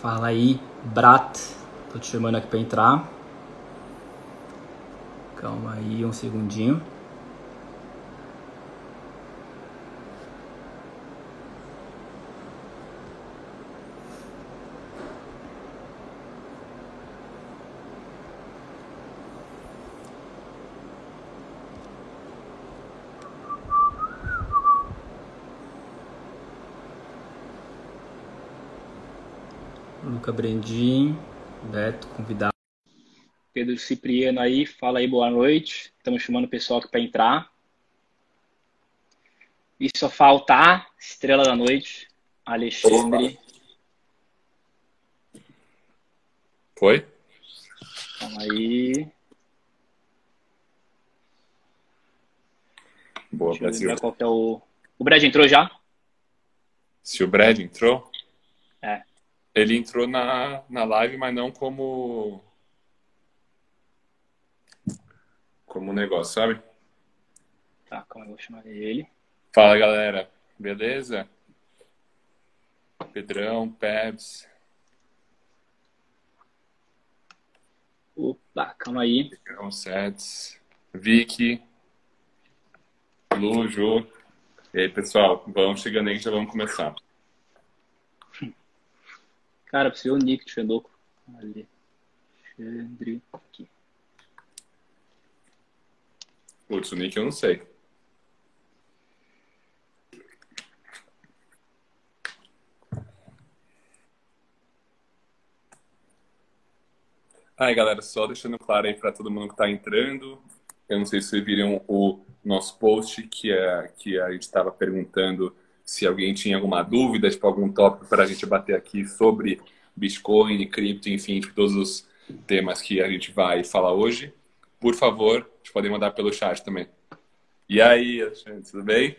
Fala aí, Brat. Tô te chamando aqui pra entrar. Calma aí um segundinho. Luca Brendim, Beto, convidado. Pedro Cipriano aí, fala aí, boa noite. Estamos chamando o pessoal aqui para entrar. E só faltar, estrela da noite, Alexandre. Foi? Calma aí. Boa, Deixa Brasil. qual que é o. O Brad entrou já? Se o Brad entrou. Ele entrou na, na live, mas não como. Como negócio, sabe? Tá, calma, eu vou chamar ele. Fala galera, beleza? Pedrão, Pebs, Opa, calma aí. Pedrão, Sets, Vicky, Lu, Ju. E aí, pessoal, vamos chegando aí que já vamos começar. Cara, precisa o Nick Xandoco. Alexandre. Aqui. Putz, o Nick eu não sei. Aí, galera, só deixando claro aí para todo mundo que está entrando. Eu não sei se vocês viram o nosso post que, é, que a gente estava perguntando se alguém tinha alguma dúvida, tipo, algum tópico para a gente bater aqui sobre Bitcoin, cripto, enfim, todos os temas que a gente vai falar hoje. Por favor, vocês podem mandar pelo chat também. E aí, Alexandre, tudo bem?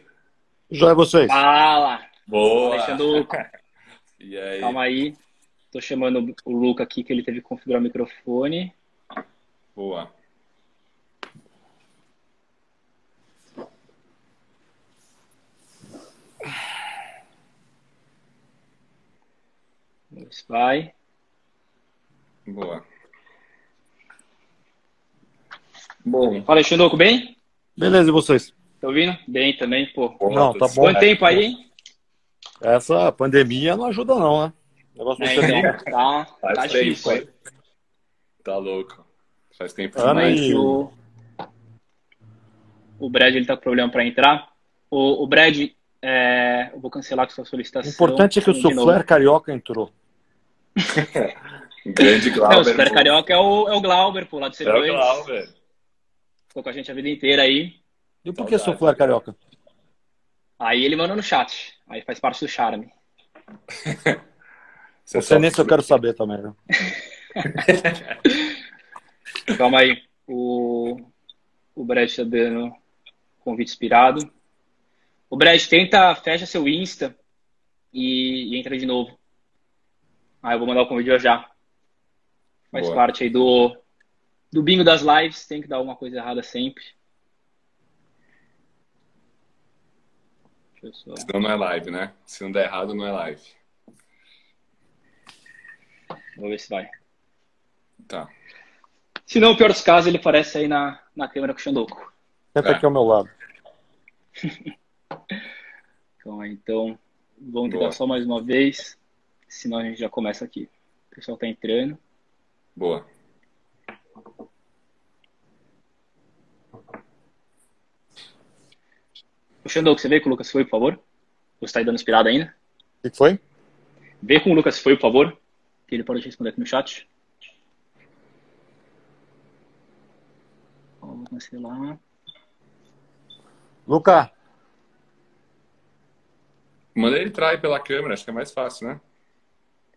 É vocês. Fala! Boa! Alexandre, E aí? calma aí. Tô chamando o Luca aqui, que ele teve que configurar o microfone. Boa. Se vai. Boa. Bom, Fala, Xandoco, bem? Beleza, e vocês? Tá ouvindo? Bem também, pô. Não, tá bom. Quanto tempo aí, hein? Essa pandemia não ajuda, não, né? O negócio É, não ser então, tá, Faz tá tempo, difícil. hein? Tá louco. Faz tempo Ah, demais. Mas o, o Brad ele tá com problema para entrar. O, o Brad, é, eu vou cancelar com sua O solicitação. importante é que o. Soufflé Carioca entrou. Grande Não, Glauber. o Super Carioca é o, é o Glauber, pô, lá do É C2. o Glauber. Ficou com a gente a vida inteira aí. E por que Saudade. Soufflé Carioca? Aí ele manda no chat. Aí faz parte do charme. Você Você nem se eu quero saber também, né? Calma aí. O, o Brad tá dando convite inspirado. O Brad, tenta, fecha seu Insta e, e entra de novo. Aí eu vou mandar o convite já já. Faz Boa. parte aí do, do bingo das lives. Tem que dar alguma coisa errada sempre. Deixa eu só... Senão não é live, né? Se não der errado, não é live. Vou ver se vai. Tá. Se não, pior dos casos, ele aparece aí na, na câmera com o Xandoco. Senta É. aqui ao meu lado. Então, então vamos tentar Boa. só mais uma vez, senão a gente já começa aqui. O pessoal tá entrando. Boa. O Xandoco, você vê com o Lucas foi, por favor? Você tá aí dando inspirado ainda? O que foi? Vê com o Lucas foi, por favor. Que ele pode responder aqui no chat. Vou cancelar. Luca, Manda ele trai pela câmera, acho que é mais fácil, né?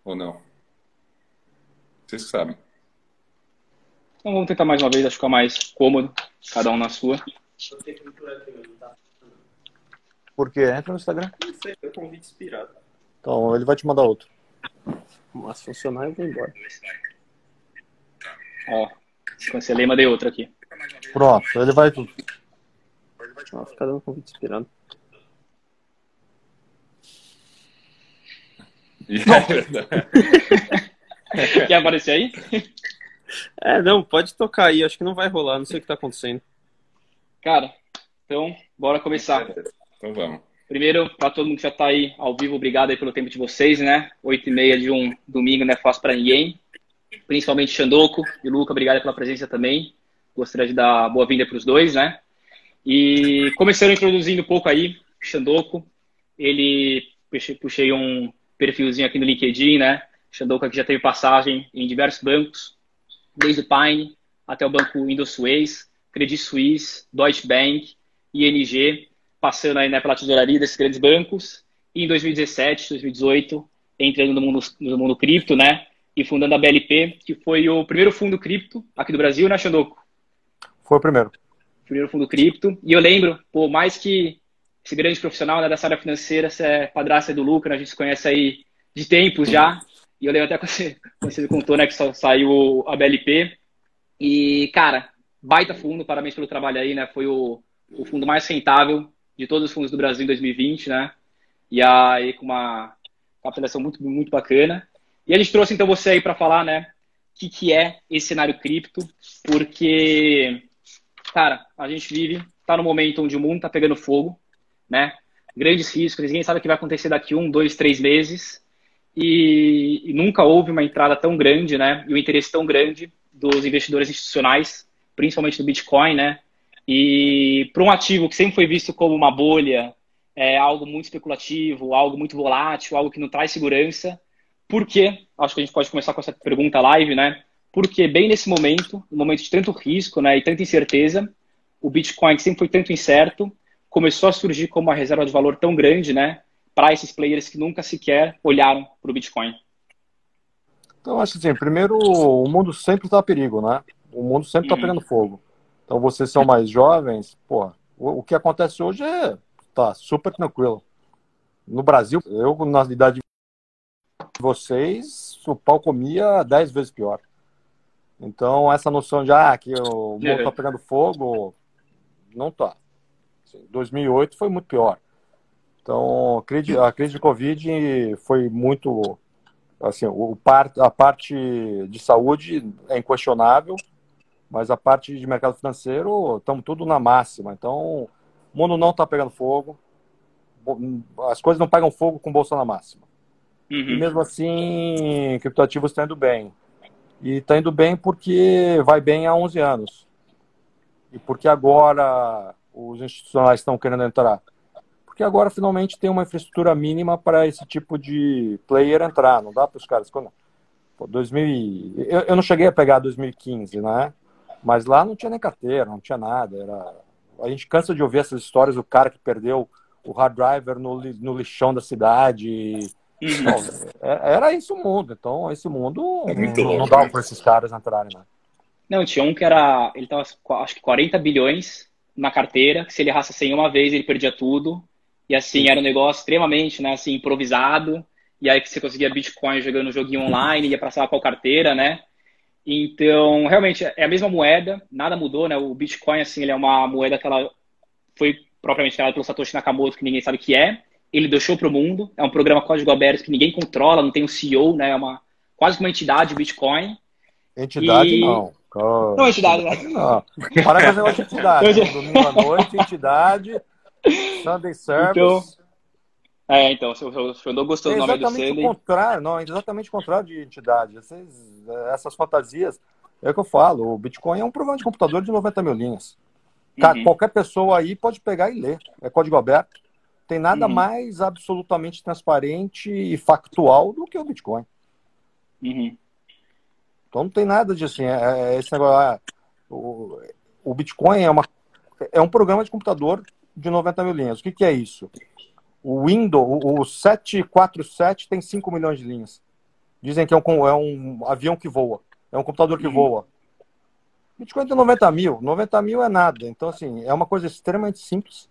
Ou não? Vocês que sabem. Então vamos tentar mais uma vez, acho que fica mais cômodo. Cada um na sua. por quê? Entra no Instagram. Não sei, foi convite inspirado. Então, ele vai te mandar outro. Mas funcionar, eu vou embora. Ó, cancelei, mandei outro aqui. Pronto, ele vai tudo. Ó, fica dando convite inspirado. Quer aparecer aí? É, não, pode tocar aí, acho que não vai rolar, não sei o que tá acontecendo. Cara, então, bora começar. Então vamos. Primeiro, para todo mundo que já está aí ao vivo, obrigado aí pelo tempo de vocês, né? Oito e meia de um domingo não é fácil para ninguém. Principalmente Xandoco e Luca, obrigado pela presença também. Gostaria de dar boa-vinda para os dois, né? E começando introduzindo um pouco aí, Xandoco, ele puxei um perfilzinho aqui no LinkedIn, né? Xandoco aqui já teve passagem em diversos bancos, desde o Pine até o banco Indosuez, Credit Suisse, Deutsche Bank, ING, passando aí né, pela tesouraria desses grandes bancos. E em 2017, 2018, entrando no mundo, no mundo cripto, né? E fundando a BLP, que foi o primeiro fundo cripto aqui do Brasil, né, Xandoco? Foi o primeiro. Primeiro fundo cripto. E eu lembro, pô, mais que esse grande profissional né, dessa área financeira, você é padrasto do Lucas, né, a gente se conhece aí de tempos já. E eu lembro até quando você, me contou, né, que só saiu a BLP. E, cara, baita fundo, parabéns pelo trabalho aí, né? Foi o, o fundo mais rentável de todos os fundos do Brasil em 2020, né? E aí com uma capitalização muito, muito bacana. E a gente trouxe então você aí para falar, né? O que, que é esse cenário cripto, porque, cara, a gente vive, tá no momento onde o mundo tá pegando fogo, né? Grandes riscos, ninguém sabe o que vai acontecer daqui um, dois, três meses. E, e nunca houve uma entrada tão grande, né? E um interesse tão grande dos investidores institucionais, principalmente do Bitcoin, né? E para um ativo que sempre foi visto como uma bolha, é algo muito especulativo, algo muito volátil, algo que não traz segurança. Por quê? Acho que a gente pode começar com essa pergunta live, né? Porque bem nesse momento, no momento de tanto risco né, e tanta incerteza, o Bitcoin, que sempre foi tanto incerto, começou a surgir como uma reserva de valor tão grande, né? Para esses players que nunca sequer olharam para o Bitcoin. Então, acho assim, primeiro, o mundo sempre está a perigo, né? O mundo sempre está uhum. pegando fogo. Então, vocês são mais jovens, pô, o, o que acontece hoje é tá super tranquilo. No Brasil, eu, na idade de vocês, o pau comia dez vezes pior. Então, essa noção de ah, que o mundo está pegando fogo, não tá. Assim, 2008 foi muito pior. Então, a crise, a crise de Covid foi muito. Assim, o, a parte de saúde é inquestionável, mas a parte de mercado financeiro, estamos tudo na máxima. Então, o mundo não está pegando fogo. As coisas não pegam fogo com bolsa na máxima. Uhum. E mesmo assim, criptoativos estão indo bem. E está indo bem porque vai bem há 11 anos. E porque agora os institucionais estão querendo entrar. Porque agora finalmente tem uma infraestrutura mínima para esse tipo de player entrar. Não dá para os caras. Quando... Pô, 2000... eu, eu não cheguei a pegar 2015, né? Mas lá não tinha nem carteira, não tinha nada. Era... A gente cansa de ouvir essas histórias do cara que perdeu o hard driver no, no lixão da cidade. Uhum. É, era isso o mundo. Então, esse mundo é não, não dava para esses caras entrarem, né? Não, tinha um que era. Ele tava, acho que 40 bilhões na carteira, que se ele errasse 100 uma vez, ele perdia tudo. E assim, era um negócio extremamente, né, assim, improvisado. E aí que você conseguia Bitcoin jogando um joguinho online, ia passar qual carteira, né? Então, realmente, é a mesma moeda, nada mudou, né? O Bitcoin, assim, ele é uma moeda que ela foi propriamente criada pelo Satoshi Nakamoto, que ninguém sabe o que é. Ele deixou para o mundo, é um programa código aberto que ninguém controla, não tem um CEO, né? É uma, quase uma entidade Bitcoin. Entidade e... não. Não, entidade, né? Não. Para fazer uma entidade. Né? Domingo à noite, entidade, Sunday Service. Então, é, então, se o Xandô gostou é do nome do selo. Contrário, não, é exatamente o contrário de entidade. Essas, essas fantasias, é o que eu falo, o Bitcoin é um programa de computador de 90 mil linhas. Uhum. Qualquer pessoa aí pode pegar e ler. É código aberto. Tem nada uhum. mais absolutamente transparente e factual do que o Bitcoin. Uhum. Então não tem nada de assim, é, é esse negócio. Ah, o, o Bitcoin é, uma, é um programa de computador de 90 mil linhas. O que, que é isso? O Windows, o 747 tem 5 milhões de linhas. Dizem que é um, é um avião que voa. É um computador que uhum. voa. Bitcoin tem 90 mil. 90 mil é nada. Então, assim, é uma coisa extremamente simples.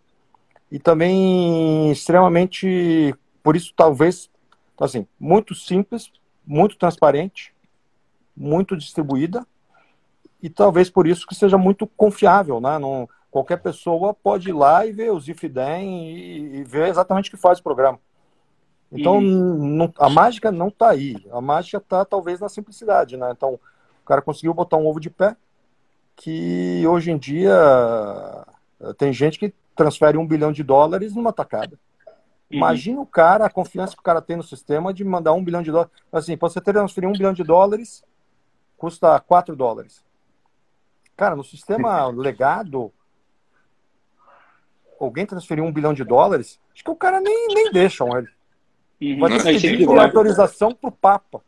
E também extremamente, por isso, talvez, assim, muito simples, muito transparente, muito distribuída. E talvez por isso que seja muito confiável, né? Não, qualquer pessoa pode ir lá e ver os if then e, e ver exatamente o que faz o programa. Então, uhum. não, a mágica não está aí. A mágica está talvez na simplicidade, né? Então, o cara conseguiu botar um ovo de pé que hoje em dia tem gente que transfere um bilhão de dólares numa tacada. Uhum. Imagina o cara, a confiança que o cara tem no sistema de mandar um bilhão de dólares. Assim, para você transferir um bilhão de dólares, custa 4 dólares. Cara, no sistema legado, alguém transferir um bilhão de dólares, acho que o cara nem, nem deixam ele. Uhum. Vai ter que pedir autorização pro Papa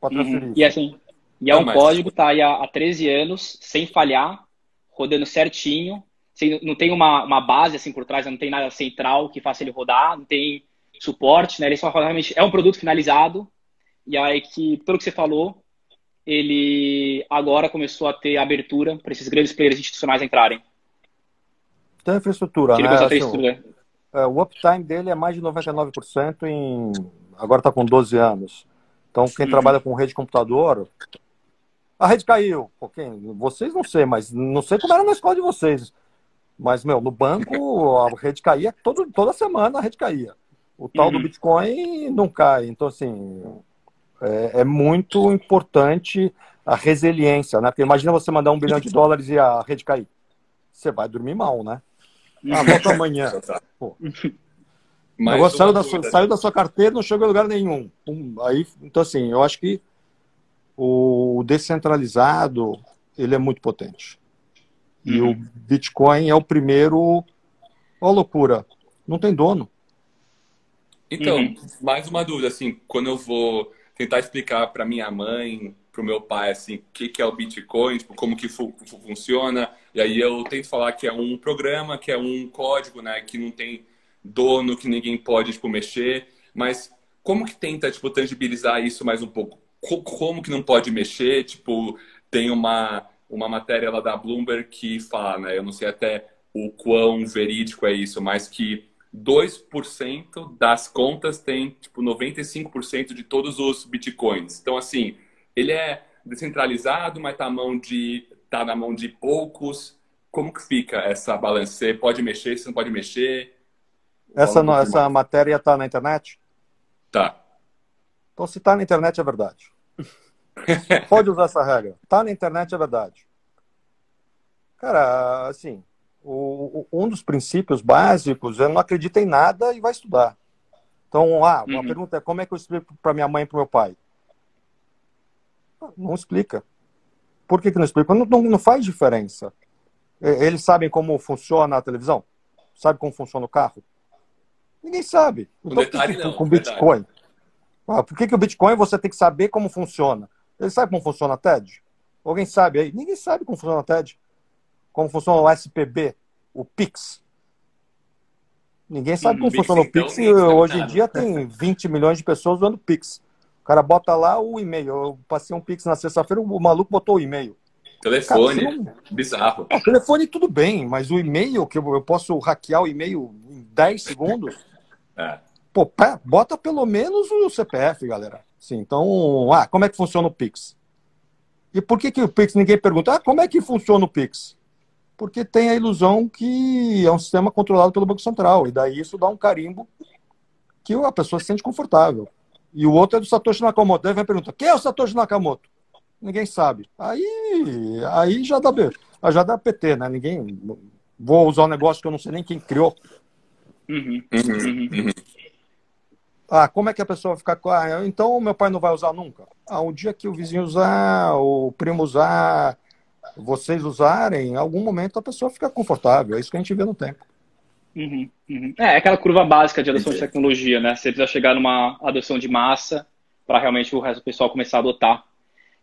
para uhum. transferir. Uhum. E assim, e é um mas... código, tá aí há, há 13 anos, sem falhar, rodando certinho, sem, não tem uma, uma base assim por trás, não tem nada central que faça ele rodar, não tem suporte, né? Ele só realmente é um produto finalizado, e aí que, pelo que você falou, ele agora começou a ter abertura para esses grandes players institucionais entrarem. Tem infraestrutura, né? Assim, é, o uptime dele é mais de 99% em. Agora está com 12 anos. Então, quem uhum. trabalha com rede de computador. A rede caiu. Pô, quem? Vocês não sei, mas não sei como era na escola de vocês. Mas, meu, no banco a rede caía todo, toda semana a rede caía. O tal uhum. do Bitcoin não cai. Então, assim, é, é, muito importante a resiliência, né? Porque imagina você mandar um bilhão de dólares e a rede cair. Você vai dormir mal, né? Ah, volta amanhã. Pô. Mas saiu da, sua, saiu da sua carteira não chegou a lugar nenhum. aí, então, assim, eu acho que o descentralizado ele é muito potente. E uhum. o Bitcoin é o primeiro. Ó, loucura. Não tem dono. Então, uhum. mais uma dúvida, assim, quando eu vou tentar explicar para minha mãe, para o meu pai, assim, o que, que é o Bitcoin, tipo, como que fu funciona. E aí eu tento falar que é um programa, que é um código, né, que não tem dono, que ninguém pode, tipo, mexer. Mas como que tenta, tipo, tangibilizar isso mais um pouco? Como que não pode mexer? Tipo, tem uma, uma matéria lá da Bloomberg que fala, né, eu não sei até o quão verídico é isso, mas que 2% das contas tem, tipo, 95% de todos os bitcoins. Então, assim, ele é descentralizado, mas tá, mão de, tá na mão de poucos. Como que fica essa balança? Você pode mexer, você não pode mexer? Essa, no, essa matéria tá na internet? Tá. Então, se tá na internet, é verdade. pode usar essa regra. Tá na internet, é verdade. Cara, assim, o, um dos princípios básicos é não acredita em nada e vai estudar. Então, ah, uma uhum. pergunta é como é que eu explico para minha mãe e para meu pai? Não explica. Por que, que não explica? Não, não, não, faz diferença. Eles sabem como funciona a televisão? Sabe como funciona o carro? Ninguém sabe. Então, detalhe, que, não, com Bitcoin. Ah, por que, que o Bitcoin você tem que saber como funciona? Ele sabe como funciona a TED? Alguém sabe aí? Ninguém sabe como funciona a TED como funciona o SPB, o Pix. Ninguém sabe como funciona o Pix e hoje em dia tem 20 milhões de pessoas usando Pix. O cara bota lá o e-mail. Eu passei um Pix na sexta-feira, o maluco botou o e-mail. Telefone, cara, não... bizarro. O telefone tudo bem, mas o e-mail, que eu posso hackear o e-mail em 10 segundos, é. pô, bota pelo menos o CPF, galera. Sim, então, ah, como é que funciona o Pix? E por que, que o Pix ninguém pergunta? Ah, como é que funciona o Pix? Porque tem a ilusão que é um sistema controlado pelo Banco Central, e daí isso dá um carimbo que a pessoa se sente confortável. E o outro é do Satoshi Nakamoto. Daí vai perguntar, quem é o Satoshi Nakamoto? Ninguém sabe. Aí, aí já dá já dá PT, né? Ninguém. Vou usar um negócio que eu não sei nem quem criou. Uhum, uhum, uhum. Ah, como é que a pessoa vai ficar com. Ah, então meu pai não vai usar nunca? Ah, um dia que o vizinho usar, o primo usar, vocês usarem, em algum momento a pessoa fica confortável. É isso que a gente vê no tempo. Uhum, uhum. É, é aquela curva básica de adoção de tecnologia, né? Você precisa chegar numa adoção de massa para realmente o resto do pessoal começar a adotar.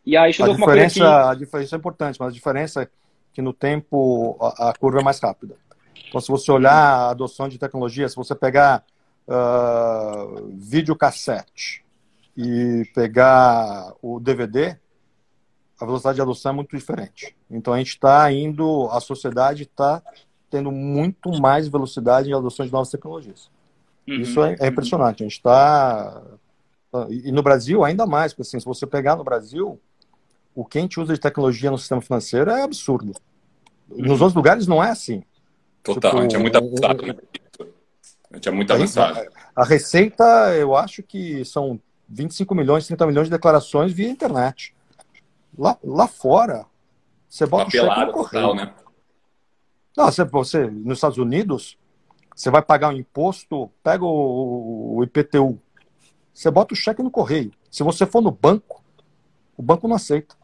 E aí chegou a diferença, uma A diferença é importante, mas a diferença é que no tempo a, a curva é mais rápida. Então, se você olhar a adoção de tecnologia, se você pegar uh, videocassete e pegar o DVD, a velocidade de adoção é muito diferente. Então a gente está indo, a sociedade está tendo muito mais velocidade em adoção de novas tecnologias. Uhum. Isso é, é, impressionante. A gente está e no Brasil ainda mais, porque assim, se você pegar no Brasil, o que a gente usa de tecnologia no sistema financeiro é absurdo. Uhum. Nos outros lugares não é assim. Total, tipo, a gente é muito abusado. Um, A gente é muito avançado. A receita, eu acho que são 25 milhões, 30 milhões de declarações via internet. Lá, lá fora, você bota Papelada, o cheque no correio. total, né? Não, você, você, nos Estados Unidos, você vai pagar um imposto, pega o, o IPTU, você bota o cheque no correio. Se você for no banco, o banco não aceita.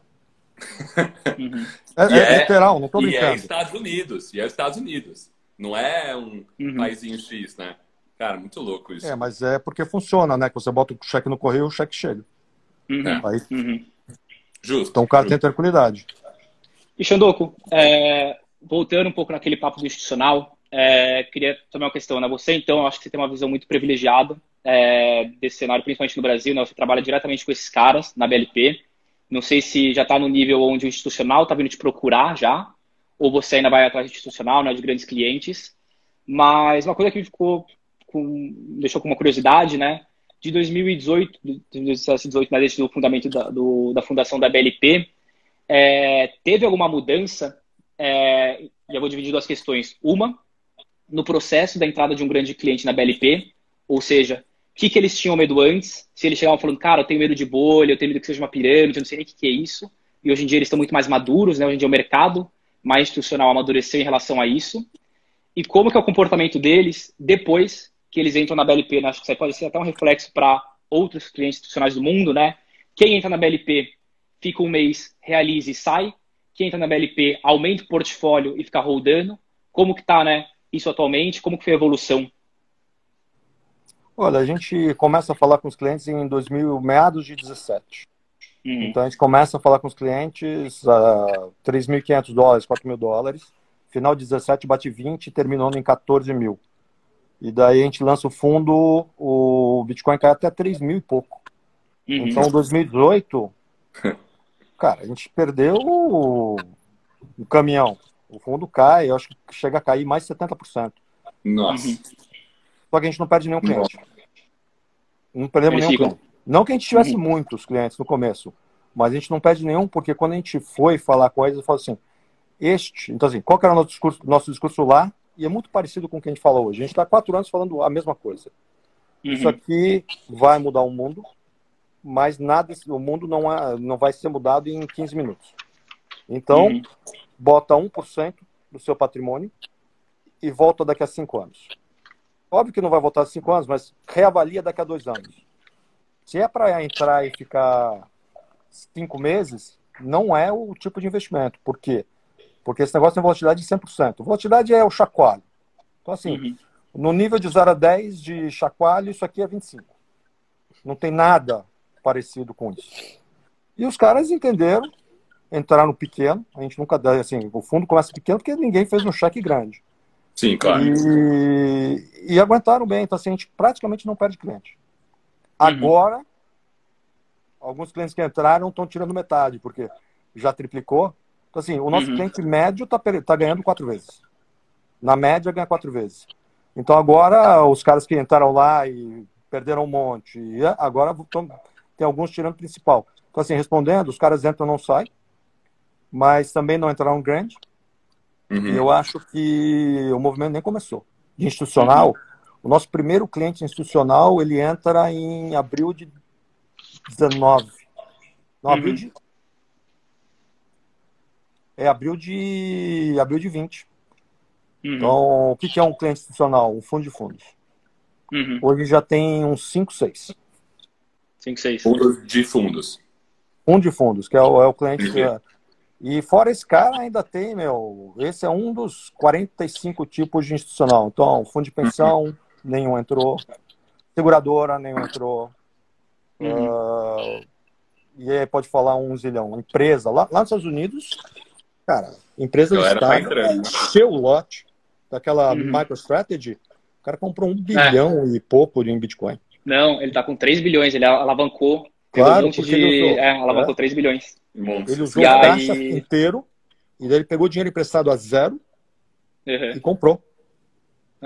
Uhum. É, é é- literal, não estou E é brincando. Estados Unidos. E é Estados Unidos. Não é um Uhum. paísinho X, né? Cara, muito louco isso. É, mas é porque funciona, né? Que você bota o cheque no correio, o cheque chega. Uhum. Aí, Uhum. Justo. então o cara tem tranquilidade. E Xandoco, é, voltando um pouco naquele papo do institucional, é, queria tomar uma questão. Né? Você, então, eu acho que você tem uma visão muito privilegiada é, desse cenário, principalmente no Brasil. Né? Você trabalha diretamente com esses caras na BLP. Não sei se já está no nível onde o institucional está vindo te procurar já, ou você ainda vai atrás do institucional, né, de grandes clientes. Mas uma coisa que ficou com, deixou com uma curiosidade, né? De 2018, de 2018, né, desde o fundamento da, do, da fundação da BLP, é, teve alguma mudança? É, eu vou dividir duas questões. Uma, no processo da entrada de um grande cliente na BLP, ou seja, o que, que eles tinham medo antes? Se eles chegavam falando, cara, eu tenho medo de bolha, eu tenho medo que seja uma pirâmide, eu não sei nem o que, que é isso. E hoje em dia eles estão muito mais maduros, né? Hoje em dia o mercado mais institucional amadureceu em relação a isso. E como que é o comportamento deles depois que eles entram na BLP? Né? Acho que isso aí pode ser até um reflexo para outros clientes institucionais do mundo, né? Quem entra na BLP fica um mês, realiza e sai. Quem entra na BLP aumenta o portfólio e fica rodando. Como que tá, né? Isso atualmente? Como que foi a evolução? Olha, a gente começa a falar com os clientes em 2000, meados de 17. Uhum. Então a gente começa a falar com os clientes a 3.500 dólares, 4 mil dólares. Final de 17 bate 20, terminando em 14 mil. E daí a gente lança o fundo, o Bitcoin cai até 3 mil e pouco. Uhum. Então 2018, cara, a gente perdeu o, o caminhão. O fundo cai, eu acho que chega a cair mais de 70%. Nossa. Uhum. Só que a gente não perde nenhum cliente. Não perdemos Eles nenhum ficam. cliente. Não que a gente tivesse Uhum. muitos clientes no começo, mas a gente não perde nenhum, porque quando a gente foi falar coisas, eu falo assim, este, então assim, qual que era o nosso discurso, nosso discurso lá? E é muito parecido com o que a gente fala hoje. A gente está quatro anos falando a mesma coisa. Isso Uhum. aqui vai mudar o mundo, mas nada, o mundo não, é, não vai ser mudado em 15 minutos. Então, Uhum. bota 1% do seu patrimônio e volta daqui a cinco anos. Óbvio que não vai voltar a cinco anos, mas reavalia daqui a dois anos. Se é para entrar e ficar cinco meses, não é o tipo de investimento. Por quê? Porque esse negócio tem volatilidade de 100%. Volatilidade é o chacoalho. Então, assim, Uhum. no nível de 0 a 10 de chacoalho, isso aqui é 25. Não tem nada parecido com isso. E os caras entenderam, entraram pequeno. A gente nunca dá, assim, o fundo começa pequeno porque ninguém fez um cheque grande. Sim, claro. E, e aguentaram bem. Então, assim, a gente praticamente não perde cliente. Agora, alguns clientes que entraram estão tirando metade, porque já triplicou. Então, assim, o nosso Uhum. cliente médio está tá ganhando quatro vezes. Na média, ganha quatro vezes. Então, agora, os caras que entraram lá e perderam um monte, e agora tão, tem alguns tirando principal. Então, assim, respondendo, os caras entram não saem, mas também não entraram grande. Uhum. E eu acho que o movimento nem começou. De institucional, o nosso primeiro cliente institucional, ele entra em abril de 19. Não, abril Uhum. de... É abril de... abril de 20. Uhum. Então, o que que é um cliente institucional? Um fundo de fundos. Uhum. Hoje já tem uns 5, 6. 5, 6. Fundos de fundos. Fundo de fundos, que é o, é o cliente. Uhum. que é- E fora esse cara, ainda tem, meu. Esse é um dos 45 tipos de institucional. Então, fundo de pensão, nenhum entrou. Seguradora, nenhum entrou. Uhum. Ah, e aí pode falar um zilhão. Empresa, lá, lá nos Estados Unidos, cara, empresa tá Estado né? encheu o lote daquela Uhum. MicroStrategy. O cara comprou um bilhão e pouco em Bitcoin. Não, ele tá com 3 bilhões, ele alavancou. Claro, um porque de. ele usou. É, alavancou É. 3 bilhões. Ele usou E o aí- caixa inteiro e daí ele pegou dinheiro emprestado a zero Uhum. e comprou.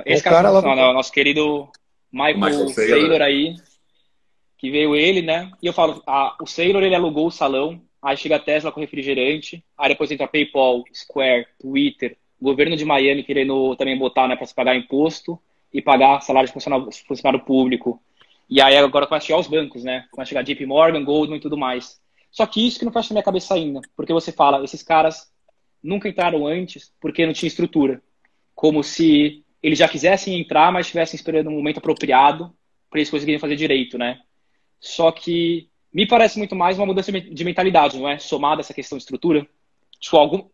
Esse O cara, cara não, alavancou. não, nosso querido Michael, Michael Saylor. Saylor. aí, que veio ele, né? E eu falo, ah, o Saylor ele alugou o salão, aí chega a Tesla com refrigerante, aí depois entra PayPal, Square, Twitter, governo de Miami querendo também botar, né, para se pagar imposto. e pagar salário de funcionário, funcionário público. E aí agora começa a chegar os bancos, né? Começa a chegar JP Morgan, Goldman e tudo mais. Só que isso que não fecha na minha cabeça ainda, porque você fala, esses caras nunca entraram antes porque não tinha estrutura. Como se eles já quisessem entrar, mas estivessem esperando um momento apropriado para eles conseguirem fazer direito, né? Só que me parece muito mais uma mudança de mentalidade, não é? Somada essa questão de estrutura. Tipo, algum...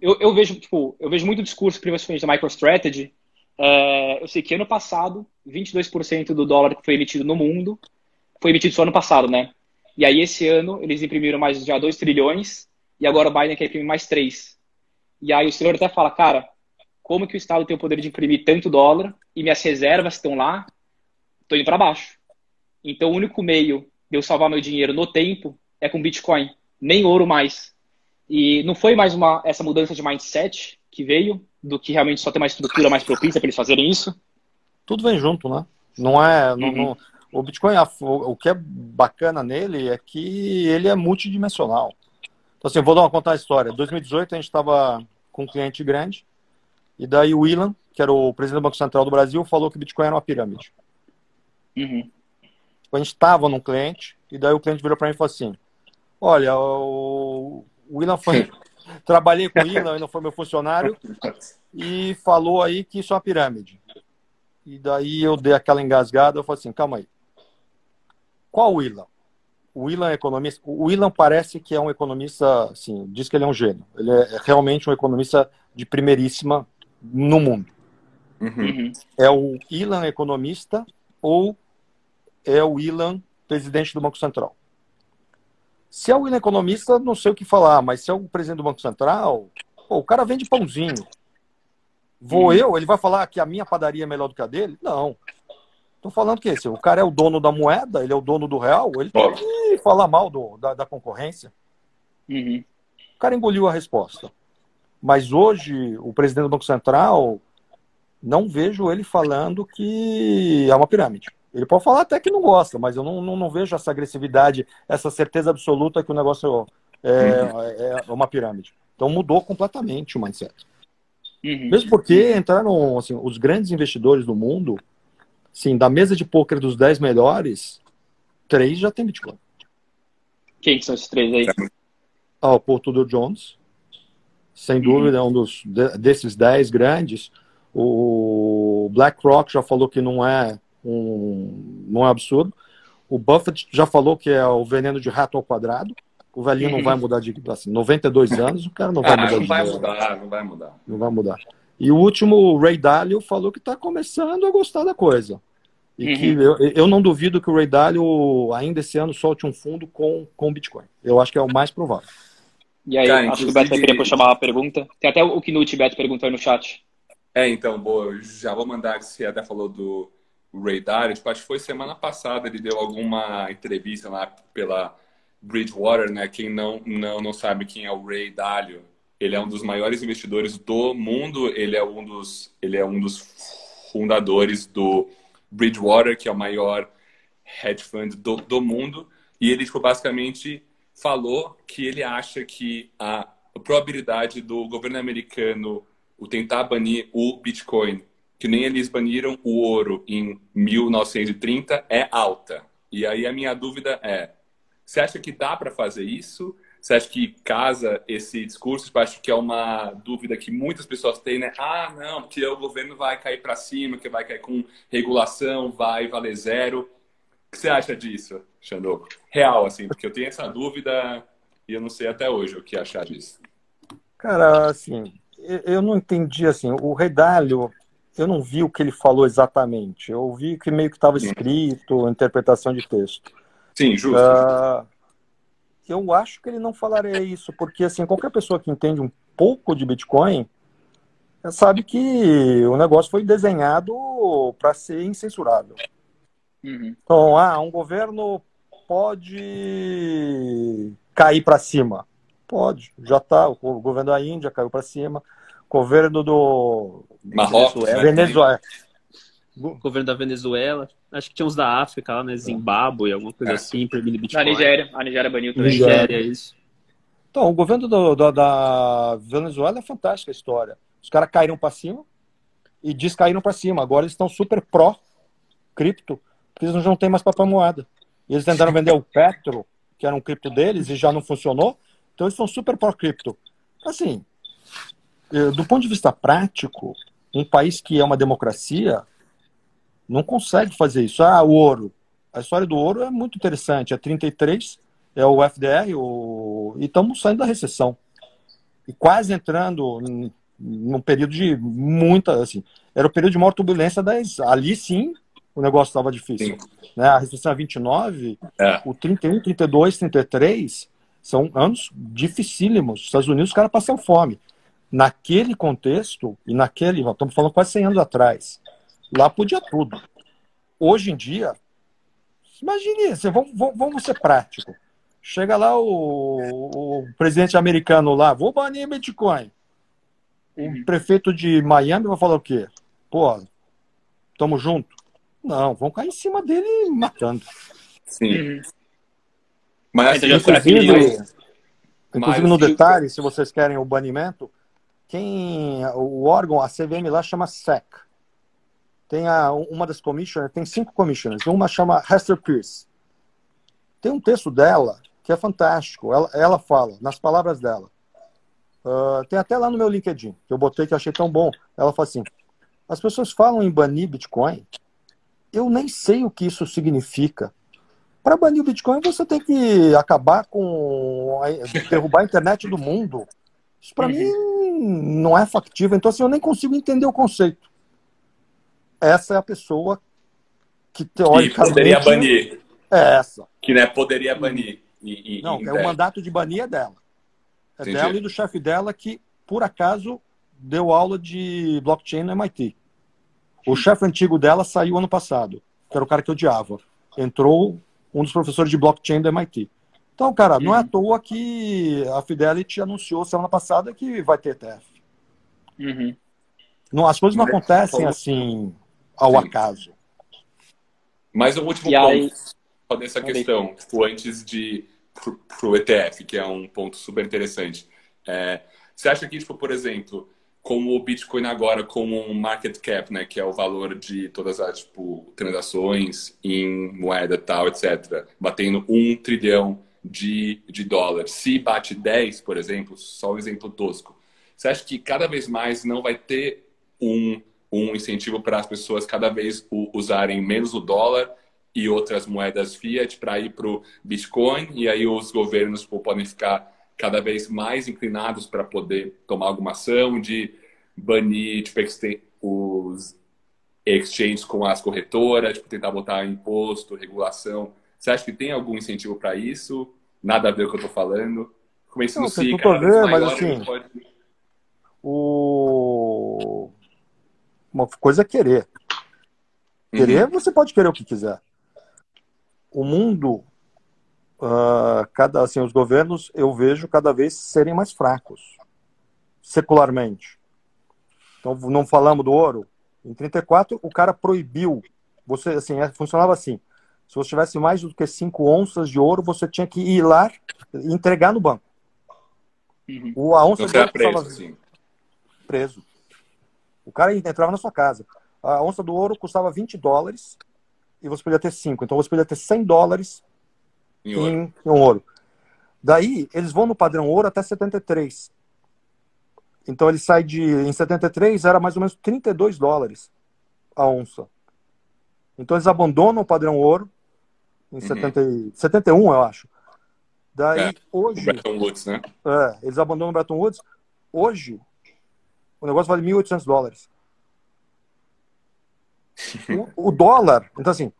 eu, eu, vejo, tipo, eu vejo muito discurso, principalmente da MicroStrategy. É, eu sei que ano passado, 22% do dólar que foi emitido no mundo foi emitido só ano passado, né? E aí, esse ano, eles imprimiram mais já 2 trilhões e agora o Biden quer imprimir mais 3. E aí o senhor até fala, cara, como que o Estado tem o poder de imprimir tanto dólar e minhas reservas estão lá, estou indo para baixo. Então, o único meio de eu salvar meu dinheiro no tempo é com Bitcoin, nem ouro mais. E não foi mais uma essa mudança de mindset que veio, do que realmente só ter uma estrutura mais propícia para eles fazerem isso? Tudo vem junto, né? Não é. Não, uhum. não, o Bitcoin, o que é bacana nele é que ele é multidimensional. Então, assim, vou dar uma contar a história. Em 2018, a gente estava com um cliente grande e daí o Ilan, que era o presidente do Banco Central do Brasil, falou que Bitcoin era uma pirâmide. Uhum. A gente estava num cliente, e daí o cliente virou para mim e falou assim: Olha, o, o Ilan foi. Trabalhei com o Ilan, não foi meu funcionário, e falou aí que isso é uma pirâmide. E daí eu dei aquela engasgada, eu falei assim: calma aí. Qual o Ilan? O Ilan é economista. O Ilan parece que é um economista, assim, diz que ele é um gênio. Ele é realmente um economista de primeiríssima no mundo. Uhum. É o Ilan economista ou é o Ilan presidente do Banco Central? Se é o Ilan economista, não sei o que falar, mas se é o presidente do Banco Central, pô, o cara vende pãozinho. Vou uhum. eu, ele vai falar que a minha padaria é melhor do que a dele? Não. Estou falando que esse, o cara é o dono da moeda, ele é o dono do real, ele tem que falar mal do, da, da concorrência. Uhum. O cara engoliu a resposta. Mas hoje, o presidente do Banco Central, não vejo ele falando que é uma pirâmide. Ele pode falar até que não gosta, mas eu não, não, não vejo essa agressividade, essa certeza absoluta que o negócio é, é, é uma pirâmide. Então mudou completamente o mindset. Uhum. Mesmo porque entraram assim, os grandes investidores do mundo, sim, da mesa de pôquer dos 10 melhores, três já tem Bitcoin. Quem são esses três aí? Ah, o Portugal Jones, sem dúvida, é um dos desses dez grandes. O BlackRock já falou que não é um não é absurdo. O Buffett já falou que é o veneno de rato ao quadrado. O velhinho não vai mudar de assim, 92 anos, o cara não vai ah, mudar não de vai mudar, não vai mudar. Não vai mudar. E o último, o Ray Dalio, falou que está começando a gostar da coisa. E uhum. que eu, eu não duvido que o Ray Dalio ainda esse ano solte um fundo com, com Bitcoin. Eu acho que é o mais provável. E aí, Cara, acho que o Beto vai querer chamar uma pergunta. Tem até o Knut Beto perguntando no chat. É, então, boa, já vou mandar, você até falou do Ray Dalio, tipo, acho que foi semana passada, ele deu alguma entrevista lá pela Bridgewater, né? Quem não, não, não sabe quem é o Ray Dalio, ele é um dos maiores investidores do mundo, ele é um dos, ele é um dos fundadores do Bridgewater, que é o maior hedge fund do, do mundo, e ele, tipo, basicamente falou que ele acha que a probabilidade do governo americano o tentar banir o Bitcoin, que nem eles baniram o ouro em 1930, é alta. E aí a minha dúvida é: você acha que dá para fazer isso? Você acha que casa esse discurso? Eu acho que é uma dúvida que muitas pessoas têm, né? Ah, não, porque o governo vai cair para cima, que vai cair com regulação, vai valer zero. O que você acha disso, Xandô? Real, assim, porque eu tenho essa dúvida e eu não sei até hoje o que achar disso. Cara, assim, eu não entendi, assim, o Redalho, eu não vi o que ele falou exatamente. Eu vi que meio que estava escrito, interpretação de texto. Sim, justo. Uh, eu acho que ele não falaria isso, porque, assim, qualquer pessoa que entende um pouco de Bitcoin sabe que o negócio foi desenhado para ser incensurável. Uhum. Então, ah, um governo pode cair para cima. Pode, já está. O governo da Índia caiu para cima. Governo do Marrocos, Venezuela. Né? Venezuela. Governo da Venezuela. Acho que tinha uns da África lá, né? Zimbábue, alguma coisa é. assim, proibindo Bitcoin. Na Nigéria. A Nigéria baniu também. Nigéria, isso. Então, o governo do, do, da Venezuela é fantástica a história. Os caras caíram para cima, e descaíram para cima. Agora eles estão super pró cripto, porque eles não têm mais papel moeda. E eles tentaram vender o Petro, que era um cripto deles, e já não funcionou. Então eles estão super pró cripto. Assim, do ponto de vista prático, um país que é uma democracia não consegue fazer isso. Ah, o ouro. A história do ouro é muito interessante. É 33, é o FDR, o... e estamos saindo da recessão. E quase entrando num período de muita, assim, era o período de maior turbulência das, ali sim, o negócio estava difícil. Né? A recessão é 29, é. o 31, 32, 33 são anos dificílimos. Os Estados Unidos, os caras passam fome. Naquele contexto, e naquele, nós estamos falando quase 100 anos atrás, lá podia tudo. Hoje em dia, imagine, assim, vamos, vamos ser prático. Chega lá o, o, presidente americano lá, vou banir Bitcoin. O uhum. prefeito de Miami vai falar o quê? Pô, tamo junto. Não, vão cair em cima dele matando. Sim. Uhum. Mas, inclusive, inclusive no detalhe, se vocês querem o banimento, quem o órgão, a CVM lá chama SEC. Tem a, uma das commissioners, tem cinco commissioners. Uma chama Hester Pierce. Tem um texto dela que é fantástico. Ela, ela fala, nas palavras dela. Uh, tem até lá no meu LinkedIn, que eu botei que achei tão bom. Ela fala assim: as pessoas falam em banir Bitcoin, eu nem sei o que isso significa. Para banir o Bitcoin, você tem que acabar com. derrubar a internet do mundo. Isso para uhum. mim não é factível. Então, assim, eu nem consigo entender o conceito. Essa é a pessoa que teoricamente. Que poderia banir. É essa. Que né, poderia banir. E, e, não, é o mandato de banir é dela. É Entendi. dela e do chefe dela que, por acaso, deu aula de blockchain no MIT. O chefe antigo dela saiu ano passado, que era o cara que eu odiava. Entrou um dos professores de blockchain do MIT. Então, cara, uhum. não é à uhum. toa que a Fidelity anunciou semana passada que vai ter ETF. Uhum. Não, as coisas não acontecem assim ao Sim. acaso. Mais um último e ponto aí... nessa questão, tipo, antes de para o ETF, que é um ponto super interessante. É, você acha que, tipo, por exemplo, como o Bitcoin agora como um market cap, né, que é o valor de todas as tipo, transações em moeda tal, etc., batendo um trilhão de, de dólares. Se bate 10, por exemplo, só um exemplo tosco, você acha que cada vez mais não vai ter um, um incentivo para as pessoas cada vez usarem menos o dólar e outras moedas fiat para ir para o Bitcoin e aí os governos pô, podem ficar cada vez mais inclinados para poder tomar alguma ação de banir tipo, os exchanges com as corretoras, tipo, tentar botar imposto, regulação. Você acha que tem algum incentivo para isso? Nada a ver com o que eu estou falando? Como isso não, tudo a ver, mas assim, pode... o... uma coisa é querer. Querer, uhum. você pode querer o que quiser. O mundo uh, cada assim os governos eu vejo cada vez serem mais fracos secularmente então não falamos do ouro em 34 o cara proibiu você assim é, funcionava assim se você tivesse mais do que 5 onças de ouro você tinha que ir lá e entregar no banco uhum. o a onça de ouro preso, assim. preso o cara entrava na sua casa a onça do ouro custava 20 dólares e você podia ter 5 então você podia ter 100 dólares em ouro. Em, em ouro. Daí, eles vão no padrão ouro até 73. Então, ele sai de. Em 73 era mais ou menos 32 dólares a onça. Então, eles abandonam o padrão ouro em uhum. 70, 71, eu acho. Daí, é, hoje. Bretton Woods, né? É, eles abandonam o Bretton Woods. Hoje, o negócio vale 1.800 dólares. o, o dólar. Então, assim,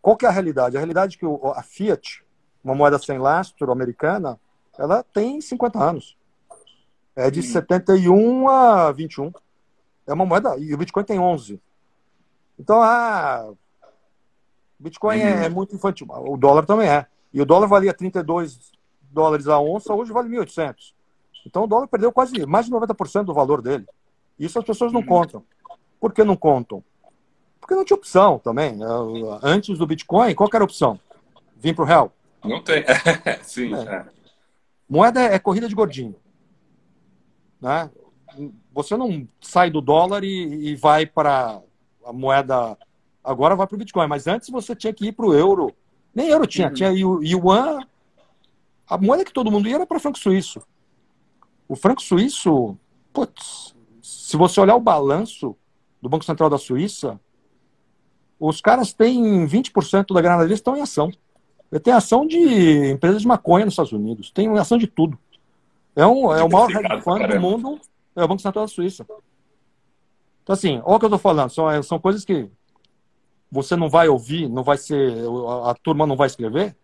qual que é a realidade? A realidade é que a Fiat, uma moeda sem lastro americana, ela tem 50 anos. É de hum. 71 a 21. É uma moeda. E o Bitcoin tem 11. Então, ah, Bitcoin é, uhum. é muito infantil. O dólar também é. E o dólar valia 32 dólares a onça, hoje vale 1.800. Então o dólar perdeu quase mais de 90% do valor dele. Isso as pessoas não uhum. contam. Por que não contam? Porque não tinha opção também. Antes do Bitcoin, qual era a opção? Vim para o real? Não tem. Sim. É. É. Moeda é corrida de gordinho. Né? você não sai do dólar e, e vai para a moeda. Agora vai para o Bitcoin, mas antes você tinha que ir para o euro. Nem euro tinha, uhum. tinha yuan. A moeda que todo mundo ia era para franco suíço. O franco suíço, putz, se você olhar o balanço do Banco Central da Suíça, os caras têm 20% da grana deles estão em ação. Tem ação de empresas de maconha nos Estados Unidos, tem ação de tudo. É, um, é o maior hedge fund do mundo, é o Banco Central da Suíça. Então, assim, olha o que eu estou falando, são, são coisas que você não vai ouvir, não vai ser, a, a turma não vai escrever.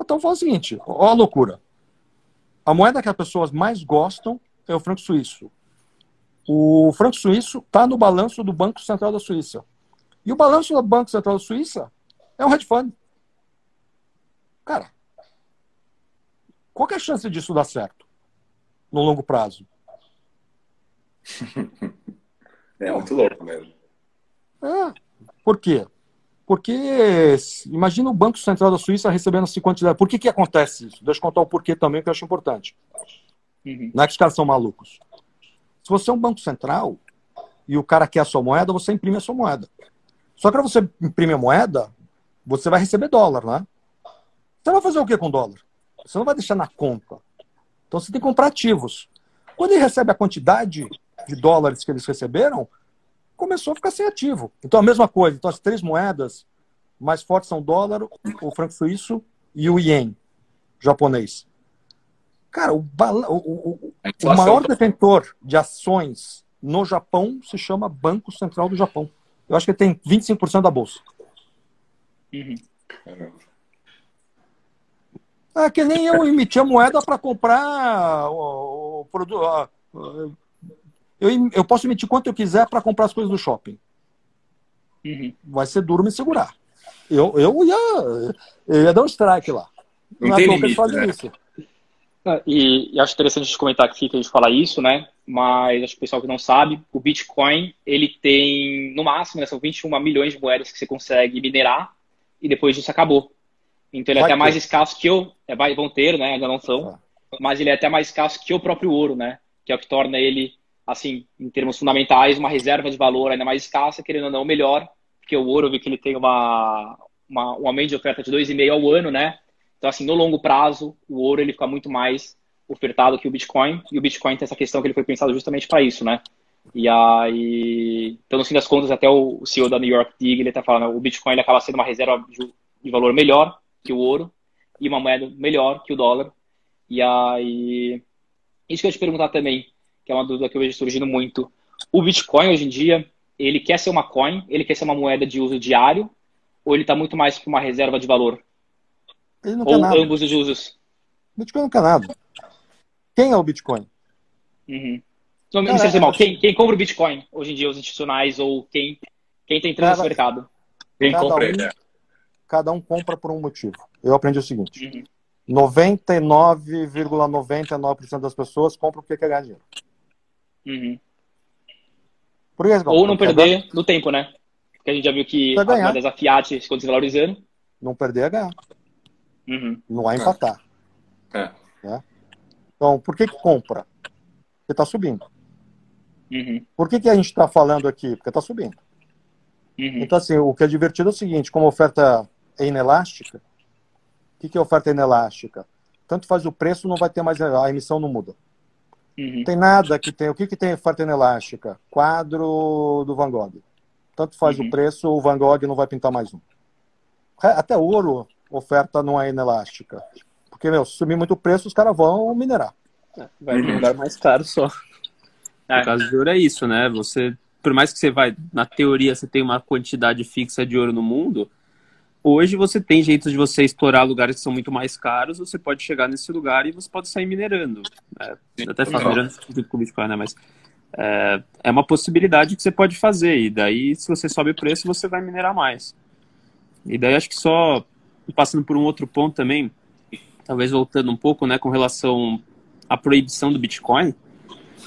Então, fala o seguinte, olha a loucura. A moeda que as pessoas mais gostam é o franco suíço. O franco suíço está no balanço do Banco Central da Suíça. E o balanço do Banco Central da Suíça é um hedge fund. Cara, qual é a chance disso dar certo? no longo prazo. é muito louco mesmo. É. Por quê? Porque imagina o Banco Central da Suíça recebendo essa quantidade. Por que, que acontece isso? Deixa eu contar o porquê também, que eu acho importante. Uhum. Não é que os caras são malucos. Se você é um banco central e o cara quer a sua moeda, você imprime a sua moeda. Só que para você imprimir a moeda, você vai receber dólar, né? Você vai fazer o que com dólar? Você não vai deixar na conta. Então você tem que comprar ativos. Quando ele recebe a quantidade de dólares que eles receberam, começou a ficar sem ativo. Então a mesma coisa. Então as três moedas mais fortes são o dólar, o franco suíço e o ien japonês. Cara, o, o, o, o maior detentor de ações no Japão se chama Banco Central do Japão. Eu acho que tem 25% da bolsa. Uhum. É que nem eu emitia moeda para comprar o produto. Eu, eu posso emitir quanto eu quiser para comprar as coisas do shopping. Uhum. Vai ser duro me segurar. Eu, eu, ia, eu ia dar um strike lá. Não, Não é tem limite, né? isso. Ah, e, e, acho interessante a gente comentar aqui que a gente fala isso, né? Mas acho que o pessoal que não sabe, o Bitcoin, ele tem, no máximo, né, são 21 milhões de moedas que você consegue minerar e depois disso acabou. Então ele é até ter. mais escasso que o. É, vão ter, né? Ainda não são. Ah. Mas ele é até mais escasso que o próprio ouro, né? Que é o que torna ele, assim, em termos fundamentais, uma reserva de valor ainda mais escassa, querendo ou não, melhor. Porque o ouro, eu vi que ele tem uma, uma, um aumento de oferta de 2,5 ao ano, né? Então, assim, no longo prazo, o ouro ele fica muito mais ofertado que o Bitcoin. E o Bitcoin tem essa questão que ele foi pensado justamente para isso, né? E aí, então, no fim das contas, até o CEO da New York Dig, ele tá falando, o Bitcoin ele acaba sendo uma reserva de, de valor melhor que o ouro e uma moeda melhor que o dólar. E aí, isso que eu ia te perguntar também, que é uma dúvida que eu vejo surgindo muito. O Bitcoin hoje em dia, ele quer ser uma coin, ele quer ser uma moeda de uso diário, ou ele está muito mais para uma reserva de valor? Ele não ou quer nada. ambos os usos? Bitcoin não quer nada. Quem é o Bitcoin? Uhum. Não, não sei mal. Quem, quem compra o Bitcoin hoje em dia, os institucionais ou quem quem está entrando nesse mercado? Quem compra um, ele? cada um compra por um motivo. Eu aprendi o seguinte: uhum. 99,99% ,99 das pessoas compram porque quer ganhar dinheiro. Uhum. Ou não perder no tempo, né? Porque a gente já viu que as moedas a Fiat ficou desvalorizando. Não perder é ganhar. Uhum. Não é empatar. É. Né? Então, por que, que compra? Porque está subindo. Uhum. Por que, que a gente está falando aqui? Porque está subindo. Uhum. Então, assim, o que é divertido é o seguinte: como oferta é inelástica, o que, que é oferta inelástica? Tanto faz o preço, não vai ter mais, a emissão não muda. Uhum. Tem nada que tem. O que, que tem oferta inelástica? Quadro do Van Gogh. Tanto faz uhum. o preço, o Van Gogh não vai pintar mais um. Até ouro, oferta não é inelástica. Porque, meu, se subir muito o preço, os caras vão minerar. É, vai uhum. lugar mais caro só. É. No caso de ouro é isso, né? Você, por mais que você vai, na teoria, você tem uma quantidade fixa de ouro no mundo, Hoje você tem jeitos de você explorar lugares que são muito mais caros, você pode chegar nesse lugar e você pode sair minerando. É, até falo minerando com o Bitcoin, né? Mas é, é, uma possibilidade que você pode fazer. E daí, se você sobe o preço, você vai minerar mais. E daí acho que só passando por um outro ponto também, talvez voltando um pouco, né, com relação à proibição do Bitcoin,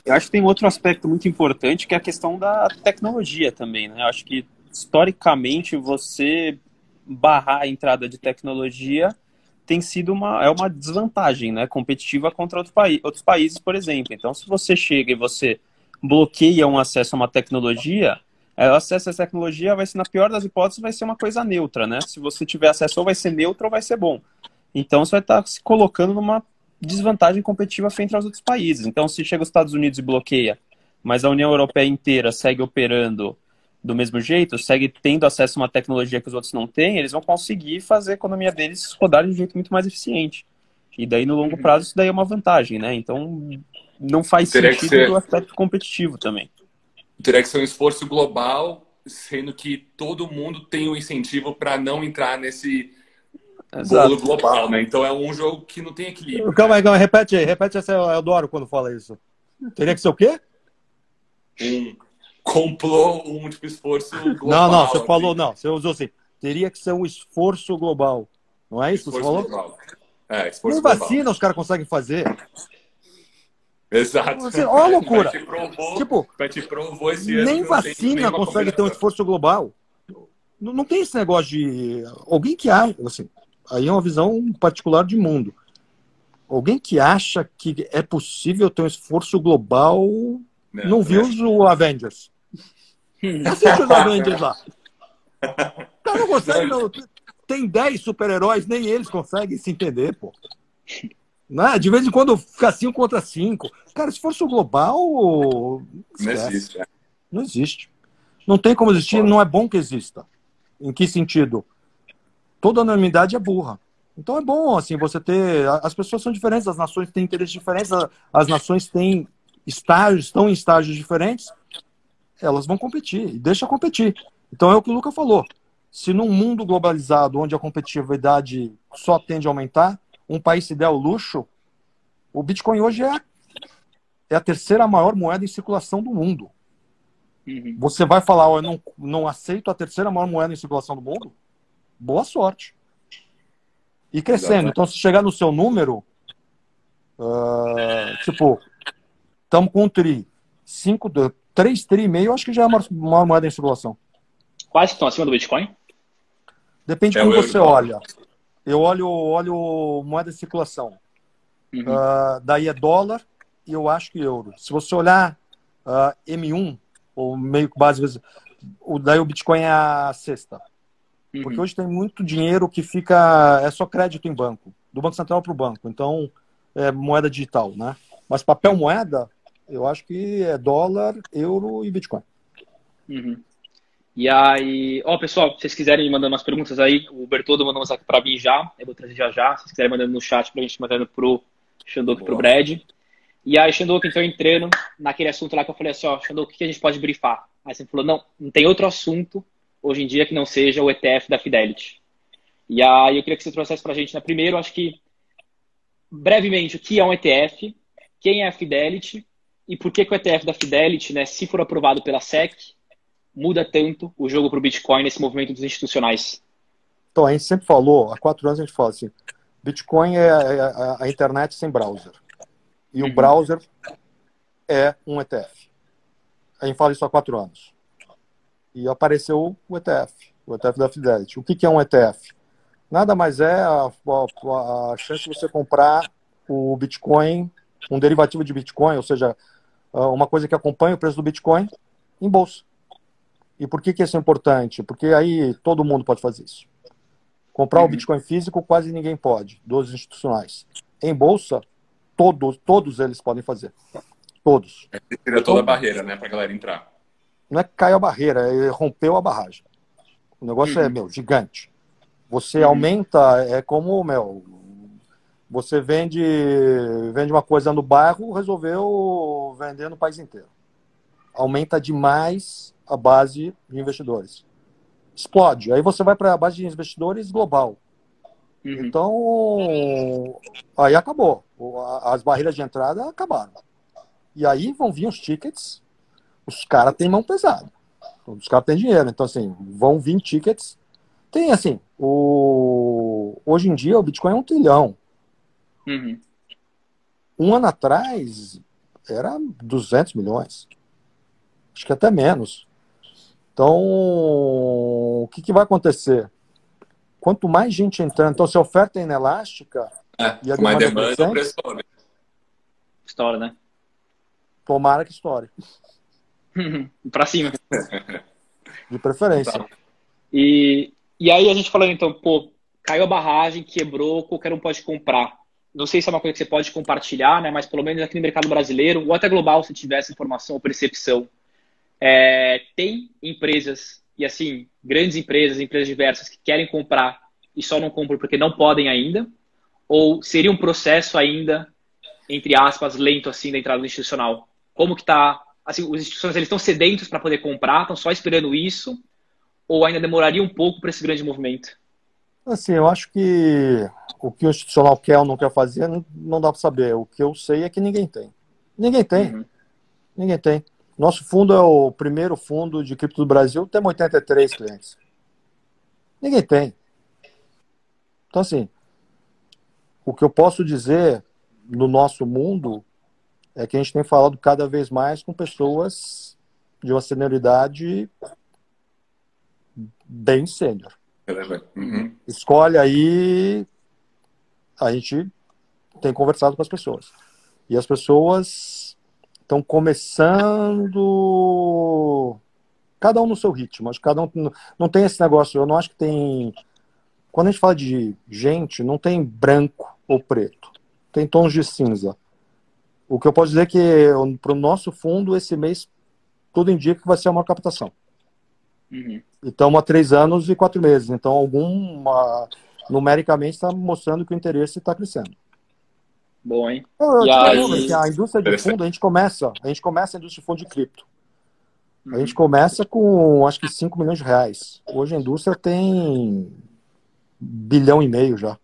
eu acho que tem outro aspecto muito importante que é a questão da tecnologia também, né? Eu acho que historicamente você barrar a entrada de tecnologia tem sido uma, é uma desvantagem né, competitiva contra outro paí outros países, por exemplo. Então, se você chega e você bloqueiam acesso a uma tecnologia, é, o acesso a essa tecnologia vai ser, na pior das hipóteses, vai ser uma coisa neutra, né? Se você tiver acesso, ou vai ser neutro ou vai ser bom. Então, você vai estar se colocando numa desvantagem competitiva frente aos outros países. Então, se chega os Estados Unidos e bloqueia, mas a União Europeia inteira segue operando do mesmo jeito, segue tendo acesso a uma tecnologia que os outros não têm, eles vão conseguir fazer a economia deles rodar de um jeito muito mais eficiente. E daí, no longo prazo, isso daí é uma vantagem, né? Então, não faz Teria sentido ser... do aspecto competitivo também. Teria que ser um esforço global, sendo que todo mundo tem um incentivo para não entrar nesse Exato. bolo global, né? Então é um jogo que não tem equilíbrio. Calma aí, calma aí, repete aí, repete essa eu adoro quando fala isso. Teria que ser o quê? Um complô, um tipo esforço global. Não, não, você assim. falou, não, você usou assim, teria que ser um esforço global. Não é isso que você falou? Global. É, esforço Nem global. vacina os caras conseguem fazer. Exato. Olha a loucura. Provou, tipo, nem vacina consegue ter um esforço global. Não, não, tem esse negócio de. Alguém que acha. Assim, aí é uma visão particular de mundo. Alguém que acha que é possível ter um esforço global não, não viu é. o Avengers. Assiste os Avengers lá. Cara, não consegue, não. Tem 10 super-heróis, nem eles conseguem se entender, pô. Né? De vez em quando fica 5 contra 5. Cara, se fosse o global. Não existe. É. Não existe. Não tem como existir, não é bom que exista. Em que sentido? Toda unanimidade é burra. Então é bom, assim, você ter. As pessoas são diferentes, as nações têm interesses diferentes, as nações têm estágios, estão em estágios diferentes, elas vão competir, e deixa competir. Então é o que o Luca falou. Se num mundo globalizado, onde a competitividade só tende a aumentar, um país se der o luxo, o Bitcoin hoje é a, é a terceira maior moeda em circulação do mundo. Uhum. Você vai falar, oh, eu não, não aceito a terceira maior moeda em circulação do mundo? Boa sorte. E crescendo. Então, se chegar no seu número, uh, tipo, estamos com um tri, cinco, três tri e meio, acho que já é uma maior moeda em circulação. Quais estão acima do Bitcoin? Depende de é como você olha eu olho, olho moeda de circulação. Uhum. Uh, daí é dólar e eu acho que euro. Se você olhar uh, ah, M1, ou meio que base, o, daí o Bitcoin é a sexta. Uhum. Porque hoje tem muito dinheiro que fica. É só crédito em banco, do Banco Central para o banco. Então, é moeda digital, né? Mas papel moeda, eu acho que é dólar, euro e Bitcoin. Uhum. E aí, ó, pessoal, se vocês quiserem mandando umas perguntas aí, o Bertoldo mandou umas aqui para mim já, eu vou trazer já já. Se vocês quiserem mandando no chat pra gente mandando pro Xandok e pro Brad. E aí, Xandok, então entrando naquele assunto lá que eu falei assim, ó, Xandok, o que a gente pode brifar? Aí você falou, não, não tem outro assunto hoje em dia que não seja o ETF da Fidelity. E aí eu queria que você trouxesse pra gente, né, primeiro, acho que brevemente, o que é um ETF, quem é a Fidelity e por que, que o ETF da Fidelity, né, se for aprovado pela SEC, muda tanto o jogo para o Bitcoin nesse movimento dos institucionais? Então, a gente sempre falou, há quatro anos a gente fala assim, Bitcoin é a, é a internet sem browser. E uhum. o browser é um ETF. A gente fala isso há quatro anos. E apareceu o ETF, o ETF da Fidelity. O que, que é um ETF? Nada mais é a, a, a chance de você comprar o Bitcoin, um derivativo de Bitcoin, ou seja, uma coisa que acompanha o preço do Bitcoin em bolsa. E por que, que isso é importante? Porque aí todo mundo pode fazer isso. Comprar uhum. o Bitcoin físico quase ninguém pode, dos institucionais. Em bolsa, todos, todos eles podem fazer. Todos. É, tira toda a barreira, né, para a galera entrar. Não é que caiu a barreira, é rompeu a barragem. O negócio é, uhum. é, meu, gigante. Você uhum. aumenta, é como, meu, você vende, vende uma coisa no bairro, resolveu vender no país inteiro. Aumenta demais a base de investidores. Explode. Aí você vai para a base de investidores global. Uhum. Então, aí acabou. As barreiras de entrada acabaram. E aí vão vir os tickets. Os caras têm mão pesada. Os caras têm dinheiro. Então, assim, vão vir tickets. Tem, assim, o... hoje em dia o Bitcoin é um trilhão. Uhum. Um ano atrás era 200 milhões. Acho que até menos. Então, o que, que vai acontecer? Quanto mais gente entrando, então se a oferta é inelástica é, e a demanda, demanda o preço Estoura, né? tomara que estoure. para cima. De preferência. Tá. E, e aí a gente falando então, pô, caiu a barragem, quebrou, qualquer um pode comprar. Não sei se é uma coisa que você pode compartilhar, né? Mas pelo menos aqui no mercado brasileiro, ou até global, se tivesse informação ou percepção, é, tem empresas, e assim, grandes empresas, empresas diversas, que querem comprar e só não compram porque não podem ainda? Ou seria um processo ainda, entre aspas, lento assim da entrada institucional? Como que está assim, os instituições eles estão sedentos para poder comprar, estão só esperando isso, ou ainda demoraria um pouco para esse grande movimento? Assim, eu acho que o que o institucional quer ou não quer fazer não, dá para saber. O que eu sei é que ninguém tem. Ninguém tem. Uhum. Ninguém tem. Nosso fundo é o primeiro fundo de cripto do Brasil, temos 83 clientes. Ninguém tem. Então, assim, o que eu posso dizer no nosso mundo é que a gente tem falado cada vez mais com pessoas de uma senioridade bem sênior. Uhum. Escolhe aí, a gente tem conversado com as pessoas. E as pessoas estão começando, cada um no seu ritmo. Acho que cada um não tem esse negócio. Eu não acho que tem. Quando a gente fala de gente, não tem branco ou preto. Tem tons de cinza. O que eu posso dizer é que para o nosso fundo, esse mês, tudo indica que vai ser uma captação. Uhum. Então, há três anos e quatro meses. Então, alguma, numericamente, está mostrando que o interesse está crescendo. Bom, hein? Eu, e aí... A indústria de fundo, a gente começa, a gente começa a indústria de fundo de cripto. A gente uhum. começa com, acho que 5 milhões de reais. Hoje a indústria tem bilhão e meio já.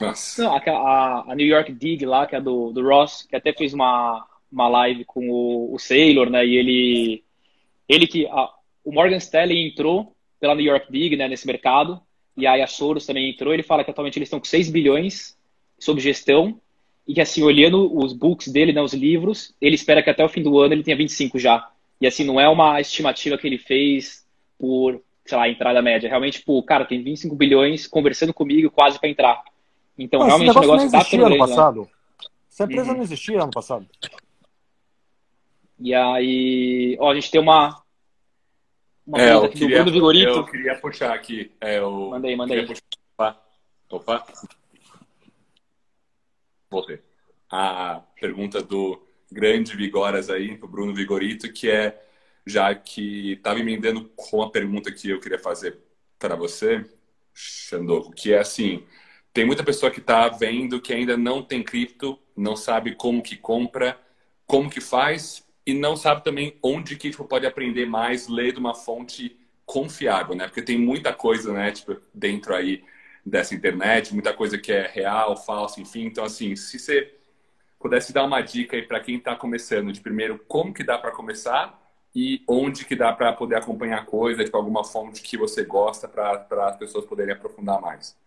Nossa. Não, a, a, New York Dig lá, que é do, do Ross, que até fez uma, uma live com o, o Sailor, né? E ele. Ele que. A, o Morgan Stanley entrou pela New York Dig, né, nesse mercado. E aí a Soros também entrou. Ele fala que atualmente eles estão com 6 bilhões sob gestão. E que, assim, olhando os books dele, né, os livros, ele espera que até o fim do ano ele tenha 25 já. E, assim, não é uma estimativa que ele fez por, sei lá, entrada média. Realmente, pô, cara, tem 25 bilhões conversando comigo quase para entrar. Então, realmente, o negócio está ficando ano né? passado. Né? Essa empresa uhum. não existia ano passado. E aí, ó, a gente tem uma. Uma é, eu queria, do Bruno Vigorito. Eu queria puxar aqui. É, eu mandei, mandei. Opa. Opa. Voltei. A pergunta do grande Vigoras aí, pro Bruno Vigorito, que é, já que estava emendando com a pergunta que eu queria fazer para você, Xandoco, que é assim, tem muita pessoa que está vendo que ainda não tem cripto, não sabe como que compra, como que faz e não sabe também onde que tipo, pode aprender mais, ler de uma fonte confiável, né? Porque tem muita coisa, né, tipo, dentro aí dessa internet, muita coisa que é real, falsa, enfim. Então, assim, se você pudesse dar uma dica aí para quem está começando, de primeiro, como que dá para começar e onde que dá para poder acompanhar coisa, tipo, alguma fonte que você gosta para as pessoas poderem aprofundar mais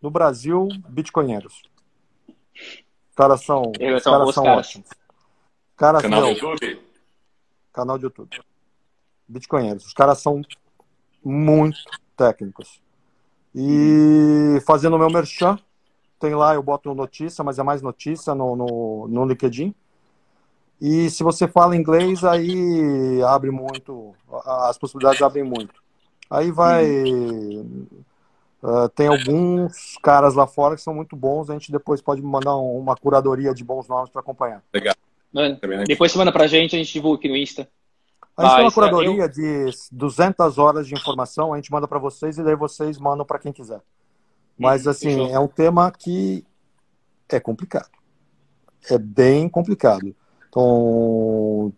no Brasil, bitcoinheiros. Os caras são, os caras são caras. ótimos. Caras canal do YouTube? Canal de YouTube. Bitcoinheiros. Os caras são muito técnicos. E fazendo o meu merchan, tem lá, eu boto notícia, mas é mais notícia no, no, no LinkedIn. E se você fala inglês, aí abre muito, as possibilidades abrem muito. Aí vai. Hum. Uh, tem alguns caras lá fora que são muito bons. A gente depois pode mandar uma curadoria de bons nomes para acompanhar. Legal. Mano, depois você manda pra gente, a gente divulga aqui no Insta. A gente tem uma curadoria eu... de 200 horas de informação, a gente manda para vocês e daí vocês mandam para quem quiser. Mas, hum, assim, fechou. é um tema que é complicado. É bem complicado. Então,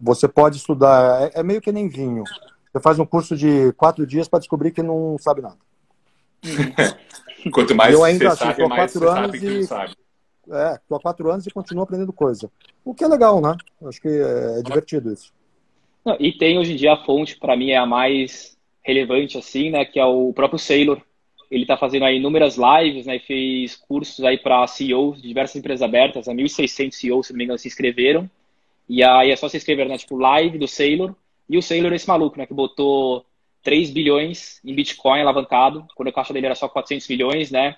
você pode estudar, é, é meio que nem vinho. Você faz um curso de quatro dias para descobrir que não sabe nada. Quanto mais eu ainda, você assim, sabe, mais você sabe que não sabe. É, estou há quatro anos e continuo aprendendo coisa. O que é legal, né? Acho que é divertido isso. E tem hoje em dia a fonte, para mim, é a mais relevante, assim, né? Que é o próprio Sailor. Ele está fazendo aí inúmeras lives, né? Fez cursos aí para CEOs de diversas empresas abertas. 1.600 CEOs, se não me engano, se inscreveram. E aí é só se inscrever, né? Tipo, live do Sailor. E o Sailor é esse maluco, né? Que botou 3 bilhões em Bitcoin alavancado, quando a caixa dele era só 400 milhões, né?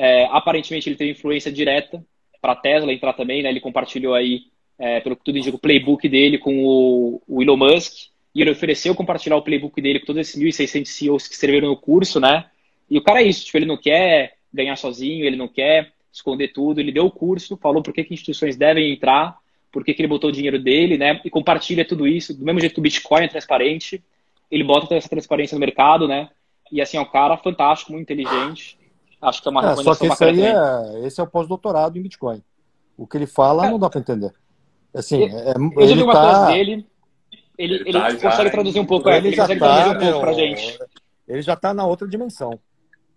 É, aparentemente ele teve influência direta para a Tesla entrar também, né? Ele compartilhou aí é, pelo que tudo indica, o playbook dele com o, o Elon Musk, e ele ofereceu compartilhar o playbook dele com todos esses 1.600 CEOs que escreveram no curso, né? E o cara é isso, tipo, ele não quer ganhar sozinho, ele não quer esconder tudo, ele deu o curso, falou por que, que instituições devem entrar, por que, que ele botou o dinheiro dele, né? E compartilha tudo isso, do mesmo jeito que o Bitcoin é transparente, ele bota toda essa transparência no mercado, né? E assim, é um cara fantástico, muito inteligente. Acho que é uma é, Só que esse aí é, esse é o pós-doutorado em Bitcoin. O que ele fala é. não dá para entender. Assim, é, eu já vi uma tá... dele, ele, ele, ele tá consegue traduzir um pouco, ele, ele já consegue tá, traduzir um pouco pra gente. Ele já tá na outra dimensão.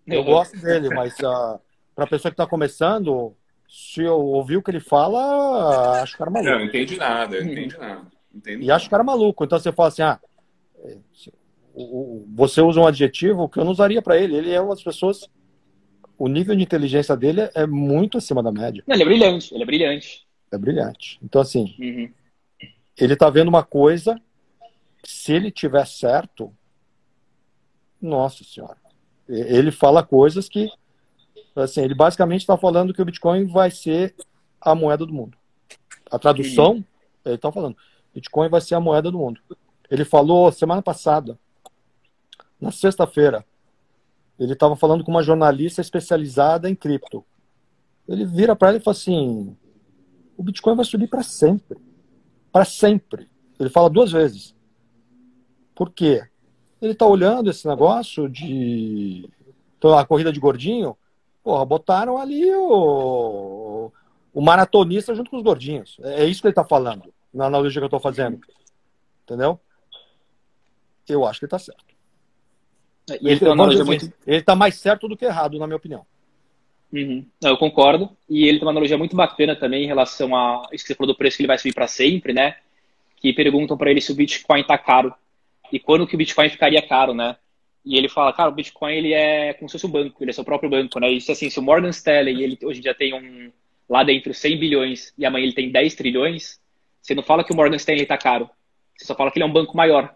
Eu gosto dele, mas uh, ah, para pessoa que está começando, se eu ouvir o que ele fala, acho o cara maluco. Não, não entendi nada, eu não entendi nada. Entendi e acho o cara maluco. Então você fala assim, ah, é, você usa um adjetivo que eu não usaria para ele. Ele é uma das pessoas. O nível de inteligência dele é muito acima da média. Não, ele é brilhante, ele é brilhante. É brilhante. Então, assim, uhum. ele tá vendo uma coisa, se ele tiver certo, nossa senhora. Ele fala coisas que, assim, ele basicamente está falando que o Bitcoin vai ser a moeda do mundo. A tradução, uhum. ele está falando, Bitcoin vai ser a moeda do mundo. Ele falou semana passada, na sexta-feira, ele estava falando com uma jornalista especializada em cripto. Ele vira para ela e fala assim: o Bitcoin vai subir para sempre. Para sempre. Ele fala duas vezes. Por quê? Ele está olhando esse negócio de. Então, a corrida de gordinho. Porra, botaram ali o, o maratonista junto com os gordinhos. É isso que ele está falando, na analogia que eu estou fazendo. Entendeu? Eu acho que ele está certo. E ele, ele, dizer, muito... ele tá mais certo do que errado, na minha opinião. Uhum. Eu concordo. E ele tem uma analogia muito bacana também em relação a isso que você falou do preço que ele vai subir para sempre, né? Que perguntam para ele se o Bitcoin tá caro e quando que o Bitcoin ficaria caro, né? E ele fala, cara, o Bitcoin ele é como se fosse um banco, ele é seu próprio banco, né? Isso assim, se o Morgan Stanley ele hoje já tem um lá dentro 100 bilhões e amanhã ele tem 10 trilhões, você não fala que o Morgan Stanley tá caro, você só fala que ele é um banco maior.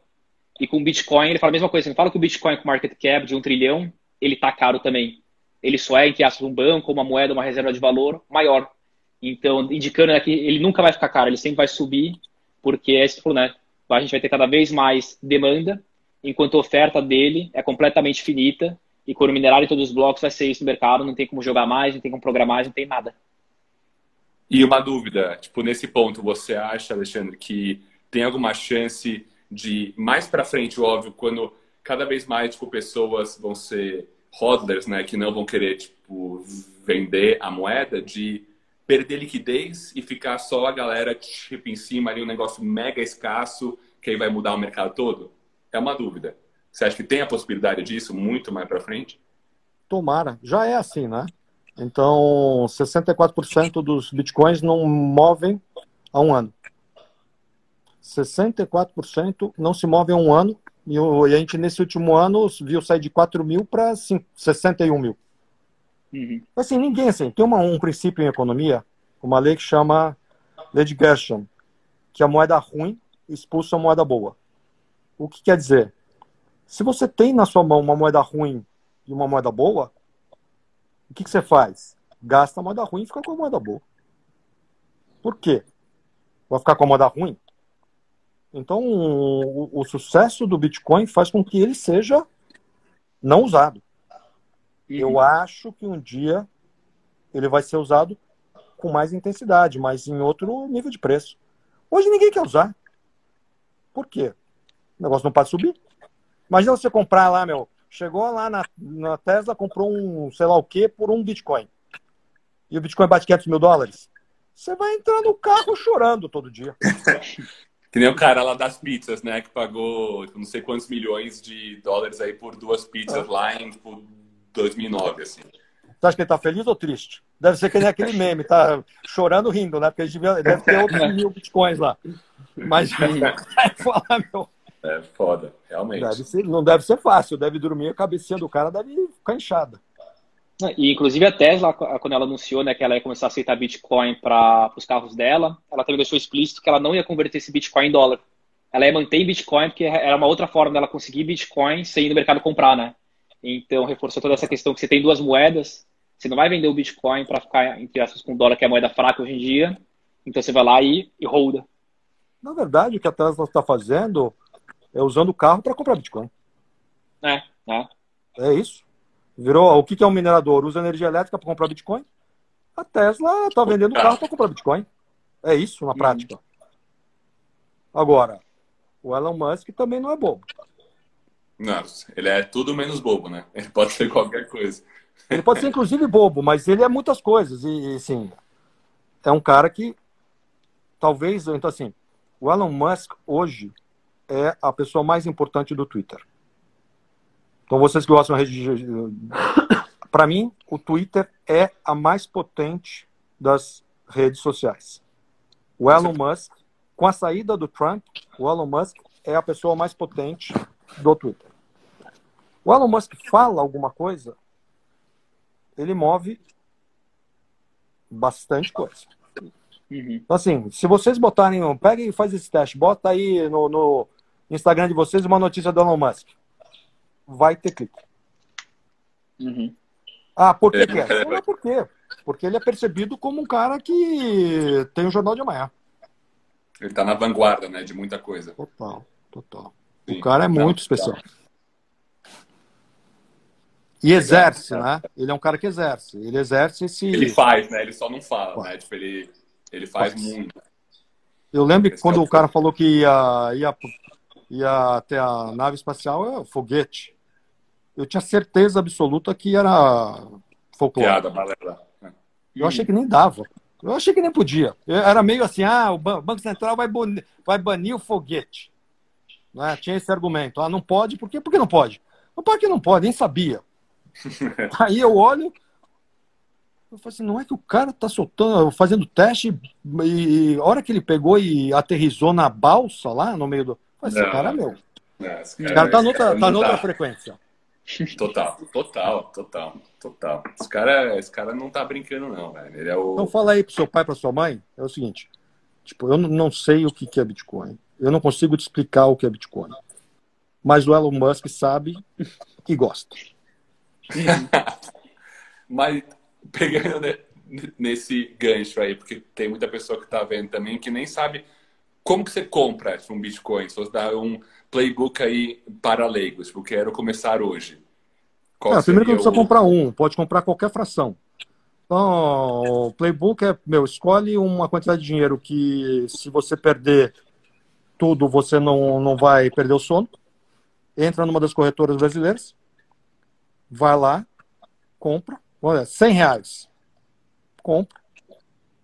E com o Bitcoin, ele fala a mesma coisa. Você fala que o Bitcoin com market cap de um trilhão, ele tá caro também. Ele só é, entre aspas, um banco, uma moeda, uma reserva de valor maior. Então, indicando né, que ele nunca vai ficar caro, ele sempre vai subir, porque é isso né? A gente vai ter cada vez mais demanda, enquanto a oferta dele é completamente finita, e quando minerar em todos os blocos vai ser isso no mercado, não tem como jogar mais, não tem como programar mais, não tem nada. E uma dúvida, tipo, nesse ponto, você acha, Alexandre, que tem alguma chance de mais para frente, óbvio, quando cada vez mais tipo, pessoas vão ser hodlers, né, que não vão querer tipo vender a moeda, de perder liquidez e ficar só a galera tipo em cima ali um negócio mega escasso que aí vai mudar o mercado todo? É uma dúvida. Você acha que tem a possibilidade disso muito mais para frente? Tomara. Já é assim, né? Então, 64% dos bitcoins não movem há um ano. 64% não se move há um ano. E a gente, nesse último ano, viu sair de 4 mil para 61 mil. Uhum. Assim, ninguém, assim, tem uma, um princípio em economia, uma lei que chama lei de Gershon, que a moeda ruim expulsa a moeda boa. O que quer dizer? Se você tem na sua mão uma moeda ruim e uma moeda boa, o que, que você faz? Gasta a moeda ruim e fica com a moeda boa. Por quê? Vai ficar com a moeda ruim? Então, o, o, sucesso do Bitcoin faz com que ele seja não usado. Uhum. Eu acho que um dia ele vai ser usado com mais intensidade, mas em outro nível de preço. Hoje ninguém quer usar. Por quê? O negócio não pode subir. Imagina você comprar lá, meu. Chegou lá na, na Tesla, comprou um sei lá o que por um Bitcoin. E o Bitcoin bate 500 mil dólares. Você vai entrar no carro chorando todo dia. Que nem o cara lá das pizzas, né? Que pagou não sei quantos milhões de dólares aí por duas pizzas lá em tipo, 2009, assim. Você acha que ele tá feliz ou triste? Deve ser que nem aquele meme, tá chorando, rindo, né? Porque ele deve, deve ter outros mil bitcoins lá. Mas falar, meu. É foda, realmente. Deve ser, não deve ser fácil, deve dormir, a cabecinha do cara deve ficar inchada. E, inclusive, a Tesla, quando ela anunciou né, que ela ia começar a aceitar Bitcoin para os carros dela, ela também deixou explícito que ela não ia converter esse Bitcoin em dólar. Ela ia manter em Bitcoin, porque era uma outra forma dela conseguir Bitcoin sem ir no mercado comprar, né? Então, reforçou toda essa questão que você tem duas moedas, você não vai vender o Bitcoin para ficar, entre aspas, com o dólar, que é a moeda fraca hoje em dia, Então você vai lá e, e holda. Na verdade, o que a Tesla está fazendo é usando o carro para comprar Bitcoin. É, é. É isso. Virou. O que é um minerador? Usa energia elétrica para comprar Bitcoin? A Tesla está vendendo o carro para comprar Bitcoin. É isso na prática. Agora, o Elon Musk também não é bobo. Não, ele é tudo menos bobo, né? Ele pode ser qualquer coisa. Ele pode ser inclusive bobo, mas ele é muitas coisas. E, sim, é um cara que talvez, então assim, o Elon Musk hoje é a pessoa mais importante do Twitter. Então vocês que gostam de para mim, o Twitter é a mais potente das redes sociais. O Elon Musk, com a saída do Trump, o Elon Musk é a pessoa mais potente do Twitter. O Elon Musk fala alguma coisa, ele move bastante coisa. Uhum. Então, assim, se vocês botarem, pega e faz esse teste, bota aí no, no Instagram de vocês uma notícia do Elon Musk. Vai ter clique. Uhum. Ah, por que, que é? Não é por quê? Porque ele é percebido como um cara que tem um jornal de amanhã. Ele está na vanguarda, né, de muita coisa. Total, total. Sim. O cara é muito especial. E exerce, né? Ele é um cara que exerce. Ele exerce esse. Ele faz, né? Ele só não fala, né? Tipo, ele, ele faz, faz. muito. Eu lembro que quando é o cara falou que ia, ia, ia até a nave espacial, é o foguete. Eu tinha certeza absoluta que era folclore. Piada, balela. Eu achei que nem dava. Eu achei que nem podia. Era meio assim, ah, o Banco Central vai, banir, vai banir o foguete. Né? Tinha esse argumento. Ah, não pode, por quê? Por que não pode? Não pode que não pode, nem sabia. Aí eu olho, eu falei assim, não é que o cara tá soltando, fazendo teste e a hora que ele pegou e aterrizou na balsa lá no meio do. Eu falei, esse cara é meu. Não, esse cara, cara tá noutra, tá noutra frequência. Total, total, total, total. Esse cara, esse cara não tá brincando, não, velho. Ele é o... Então fala aí pro seu pai, pra sua mãe, é o seguinte. Tipo, eu não sei o que é Bitcoin. Eu não consigo te explicar o que é Bitcoin. Mas o Elon Musk sabe e gosta. Mas pegando nesse gancho aí, porque tem muita pessoa que tá vendo também que nem sabe como que você compra um Bitcoin. Se você dá um playbook aí para leigos, porque quero começar hoje. Qual é, primeiro que não precisa o... comprar um, pode comprar qualquer fração. Então, o playbook é, meu, escolhe uma quantidade de dinheiro que se você perder tudo, você não, não vai perder o sono. Entra numa das corretoras brasileiras, vai lá, compra, olha, 100 reais. Compra.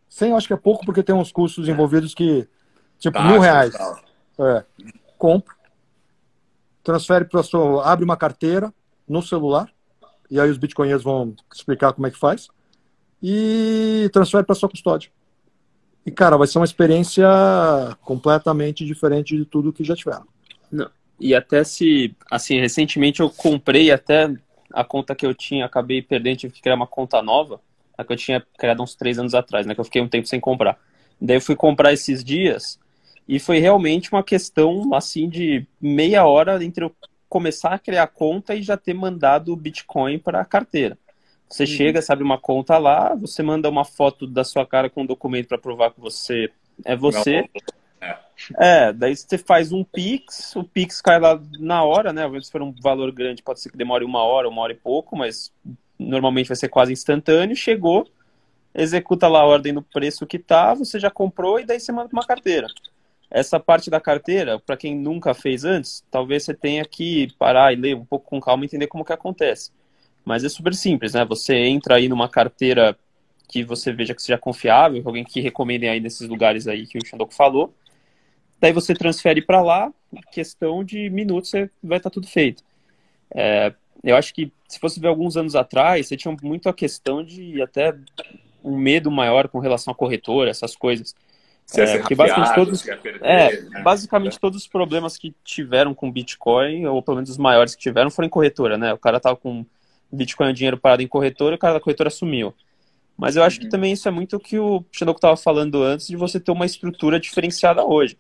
100 eu acho que é pouco porque tem uns custos envolvidos que, tipo, tá, mil reais. É, compra transfere para sua, abre uma carteira no celular, e aí os bitcoinheiros vão explicar como é que faz, e transfere para sua custódia. E, cara, vai ser uma experiência completamente diferente de tudo que já tiveram. Não. E até se, assim, recentemente eu comprei até a conta que eu tinha, acabei perdendo, tive que criar uma conta nova, a que eu tinha criado uns três anos atrás, né, que eu fiquei um tempo sem comprar. Daí eu fui comprar esses dias, e foi realmente uma questão, assim, de meia hora entre eu começar a criar conta e já ter mandado o Bitcoin para a carteira. Você uhum. chega, sabe uma conta lá, você manda uma foto da sua cara com um documento para provar que você é você. É. é, daí você faz um Pix, o Pix cai lá na hora, né? Se for um valor grande, pode ser que demore uma hora, uma hora e pouco, mas normalmente vai ser quase instantâneo. Chegou, executa lá a ordem do preço que tá, você já comprou e daí você manda uma carteira. Essa parte da carteira, para quem nunca fez antes, talvez você tenha que parar e ler um pouco com calma e entender como que acontece. Mas é super simples, né? Você entra aí numa carteira que você veja que seja confiável, alguém que recomendem aí nesses lugares aí que o Xandoku falou. Daí você transfere para lá, questão de minutos você vai estar tá tudo feito. É, eu acho que se fosse ver alguns anos atrás, você tinha muito a questão de até um medo maior com relação à corretora, essas coisas. É, porque basicamente todos, perder, é, né? basicamente todos os problemas que tiveram com Bitcoin, ou pelo menos os maiores que tiveram, foram em corretora, né? O cara tava com Bitcoin e dinheiro parado em corretora, o cara da corretora sumiu. Mas eu acho uhum. que também isso é muito o que o Xandoku estava falando antes de você ter uma estrutura diferenciada hoje.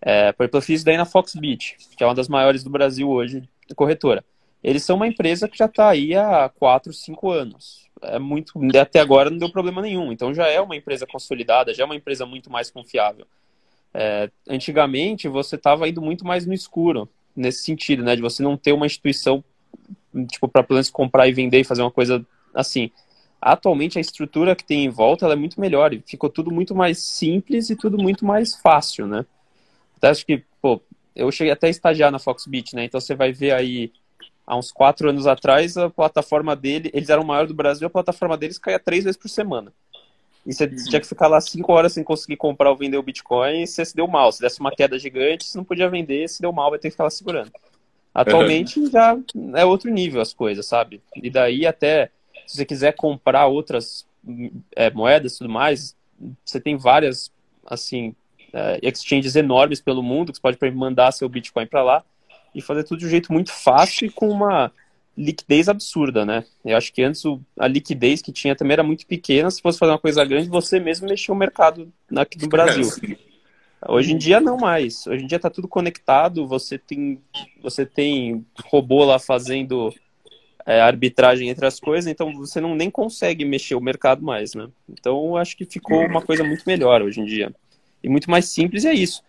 É, por exemplo, eu fiz daí na Foxbit, que é uma das maiores do Brasil hoje, corretora. Eles são uma empresa que já está aí há 4, 5 anos. É muito. Até agora não deu problema nenhum. Então já é uma empresa consolidada, já é uma empresa muito mais confiável. É, antigamente você estava indo muito mais no escuro, nesse sentido, né? De você não ter uma instituição, tipo, para menos comprar e vender e fazer uma coisa assim. Atualmente a estrutura que tem em volta é muito melhor e ficou tudo muito mais simples e tudo muito mais fácil, né? Até acho que, pô, eu cheguei até a estagiar na Foxbit, né? Então você vai ver aí há uns quatro anos atrás, a plataforma dele, eles eram o maior do Brasil, a plataforma deles caía três vezes por semana. E você uhum. tinha que ficar lá cinco horas sem conseguir comprar ou vender o Bitcoin, e você se deu mal. Se desse uma queda gigante, você não podia vender, se deu mal, vai ter que ficar lá segurando. Atualmente uhum. já é outro nível as coisas, sabe? E daí até, se você quiser comprar outras é, moedas e tudo mais, você tem várias, assim, é, exchanges enormes pelo mundo, que você pode mandar seu Bitcoin para lá e fazer tudo de um jeito muito fácil e com uma liquidez absurda, né? Eu acho que antes o, a liquidez que tinha também era muito pequena. Se fosse fazer uma coisa grande, você mesmo mexia o mercado aqui no Brasil. Hoje em dia não mais. Hoje em dia está tudo conectado. Você tem, você tem robô lá fazendo é, arbitragem entre as coisas, então você não nem consegue mexer o mercado mais, né? Então acho que ficou uma coisa muito melhor hoje em dia e muito mais simples. E é isso.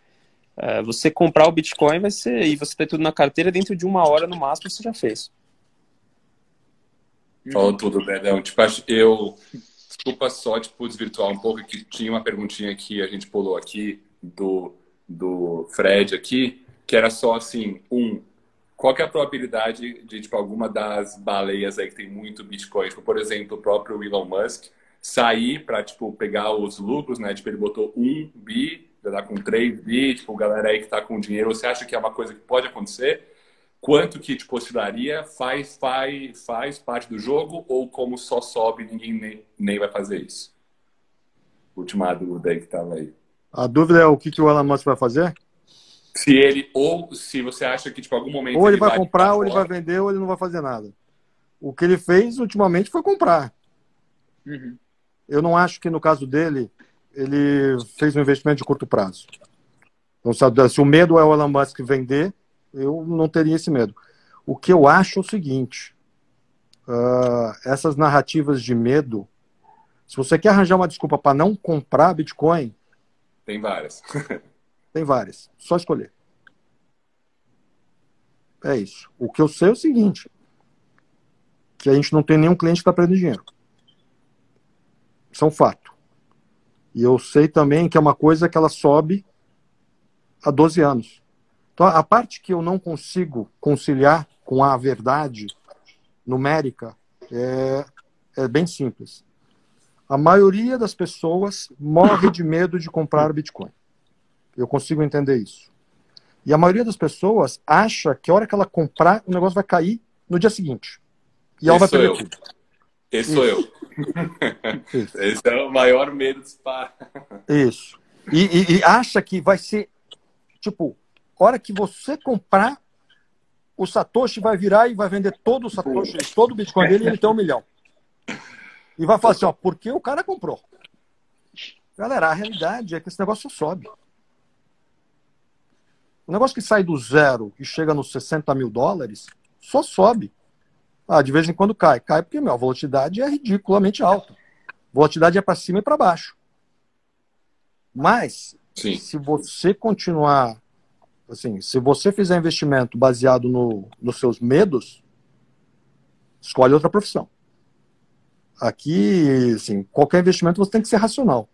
É, você comprar o Bitcoin vai ser e você ter tudo na carteira dentro de uma hora no máximo você já fez. Falou tudo, Berdão. Tipo, eu desculpa só tipo desvirtuar um pouco que tinha uma perguntinha que a gente pulou aqui do do Fred aqui que era só assim um qual é a probabilidade de tipo alguma das baleias aí que tem muito Bitcoin, tipo, por exemplo, o próprio Elon Musk sair para tipo pegar os lucros, né? Tipo ele botou um bi já tá com 3 bi, tipo, galera aí que tá com dinheiro, você acha que é uma coisa que pode acontecer? Quanto que te oscilaria? Faz, faz, faz parte do jogo ou como só sobe, ninguém nem, nem vai fazer isso? Última dúvida aí que tava aí. A dúvida é o que, que o Elon Musk vai fazer? Se ele, ou se você acha que, tipo, algum momento. Ou ele, ele vai, vai comprar, ou ele vai vender, ou ele não vai fazer nada. O que ele fez ultimamente foi comprar. Uhum. Eu não acho que no caso dele ele fez um investimento de curto prazo. Então, se o medo é o Elon Musk vender, eu não teria esse medo. O que eu acho é o seguinte: uh, essas narrativas de medo, se você quer arranjar uma desculpa para não comprar Bitcoin. Tem várias. tem várias. Só escolher. É isso. O que eu sei é o seguinte: que a gente não tem nenhum cliente que está perdendo dinheiro. Isso é um fato. E eu sei também que é uma coisa que ela sobe há 12 anos. Então, a parte que eu não consigo conciliar com a verdade numérica é, é bem simples. A maioria das pessoas morre de medo de comprar Bitcoin. Eu consigo entender isso. E a maioria das pessoas acha que a hora que ela comprar, o negócio vai cair no dia seguinte. E ela vai perder eu. tudo. Esse sou eu. Esse é o maior medo de SPA. Isso. E, e, e, acha que vai ser, tipo, hora que você comprar, o Satoshi vai virar e vai vender todo o Satoshi, todo o Bitcoin dele e ele tem um milhão. E vai falar assim, ó, porque o cara comprou. Galera, a realidade é que esse negócio sobe. O negócio que sai do zero e chega nos 60 mil dólares, só sobe. Ah, de vez em quando cai. Cai porque meu, a volatilidade é ridiculamente alta. A volatilidade é para cima e para baixo. Mas, Sim. se você continuar, assim, se você fizer investimento baseado no, nos seus medos, escolhe outra profissão. Aqui, assim, qualquer investimento você tem que ser racional.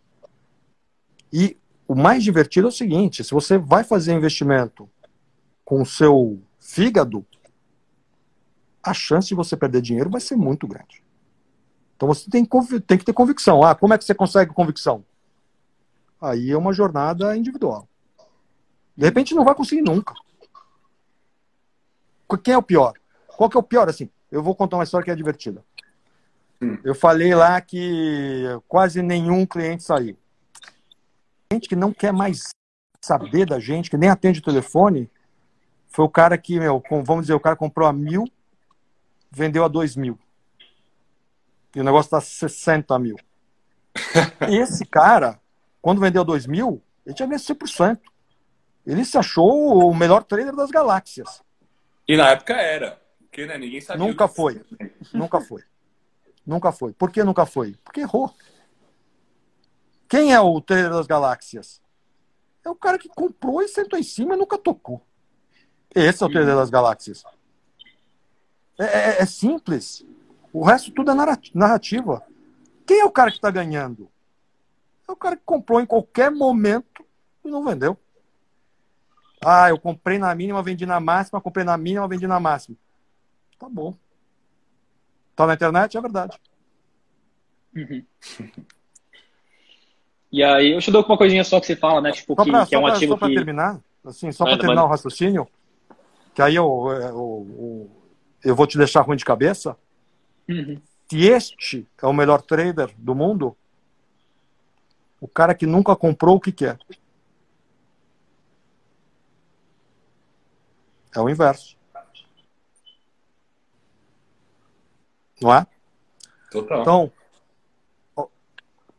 E o mais divertido é o seguinte: se você vai fazer investimento com o seu fígado, a chance de você perder dinheiro vai ser muito grande. Então você tem, tem que ter convicção. Ah, como é que você consegue convicção? Aí é uma jornada individual. De repente não vai conseguir nunca. Quem é o pior? Qual que é o pior? Assim, eu vou contar uma história que é divertida. Hum. Eu falei lá que quase nenhum cliente saiu. Gente que não quer mais saber da gente, que nem atende o telefone, foi o cara que, meu, vamos dizer, o cara comprou a mil, vendeu a 2 mil. E o negócio está 60 mil. Esse cara, quando vendeu 2 mil, ele tinha ganho 100%. Ele se achou o melhor trader das galáxias. E na época era. Porque né, ninguém sabia. Nunca foi. Nunca foi. Nunca foi. Por que nunca foi? Porque errou. Quem é o trader das galáxias? É o cara que comprou e sentou em cima e nunca tocou. Esse é o trader das galáxias. É, é, é simples. O resto tudo é narrativa. Quem é o cara que está ganhando? É o cara que comprou em qualquer momento e não vendeu. Ah, eu comprei na mínima, vendi na máxima, comprei na mínima, vendi na máxima. Tá bom. Tá na internet? É verdade. Uhum. E aí, eu te dou uma coisinha só que você fala, né? Tipo, que, que é um pra, ativo só para que... terminar, assim, só para terminar o raciocínio, que aí eu, eu, eu, eu, vou te deixar ruim de cabeça. Uhum. Se este é o melhor trader do mundo, o cara que nunca comprou o que quer. É o inverso. Não é? Total. Então,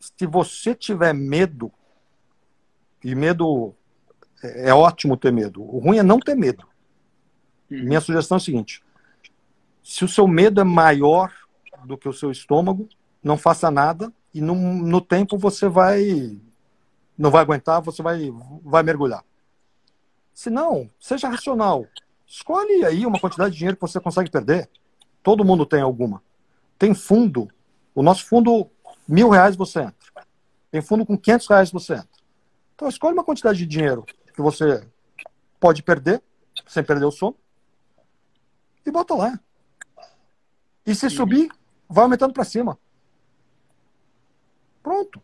se você tiver medo, e medo é, é ótimo ter medo, o ruim é não ter medo. Uhum. Minha sugestão é a seguinte: se o seu medo é maior do que o seu estômago, não faça nada e no, no tempo você vai não vai aguentar, você vai vai mergulhar. Se não, seja racional. Escolhe aí uma quantidade de dinheiro que você consegue perder. Todo mundo tem alguma. Tem fundo. O nosso fundo, mil reais você entra. Tem fundo com 500 reais você entra. Então escolhe uma quantidade de dinheiro que você pode perder, sem perder o sono, e bota lá. E se subir, vai aumentando para cima. Pronto.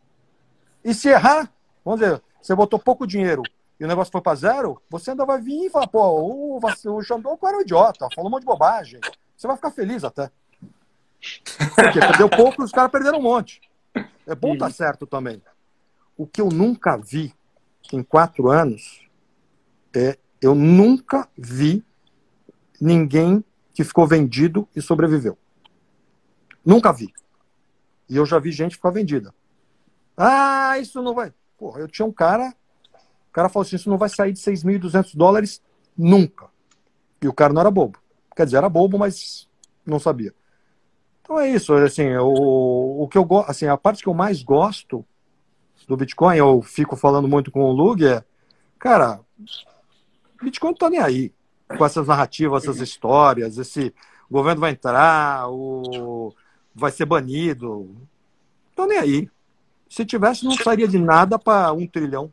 E se errar, vamos dizer, você botou pouco dinheiro e o negócio foi para zero, você ainda vai vir e falar, pô, o, o Xandão era um idiota, falou um monte de bobagem. Você vai ficar feliz até. Porque perdeu pouco e os caras perderam um monte. É bom estar tá certo também. O que eu nunca vi em quatro anos é eu nunca vi ninguém que ficou vendido e sobreviveu. Nunca vi. E eu já vi gente ficar vendida. Ah, isso não vai. Porra, eu tinha um cara cara falou assim: isso não vai sair de 6.200 dólares nunca. E o cara não era bobo. Quer dizer, era bobo, mas não sabia. Então é isso. Assim, o, o que eu gosto, assim, a parte que eu mais gosto do Bitcoin, eu fico falando muito com o Lug, é, cara, Bitcoin não tá nem aí com essas narrativas, essas histórias, esse o governo vai entrar, o vai ser banido. Tô nem aí. Se tivesse, não sairia de nada para um trilhão.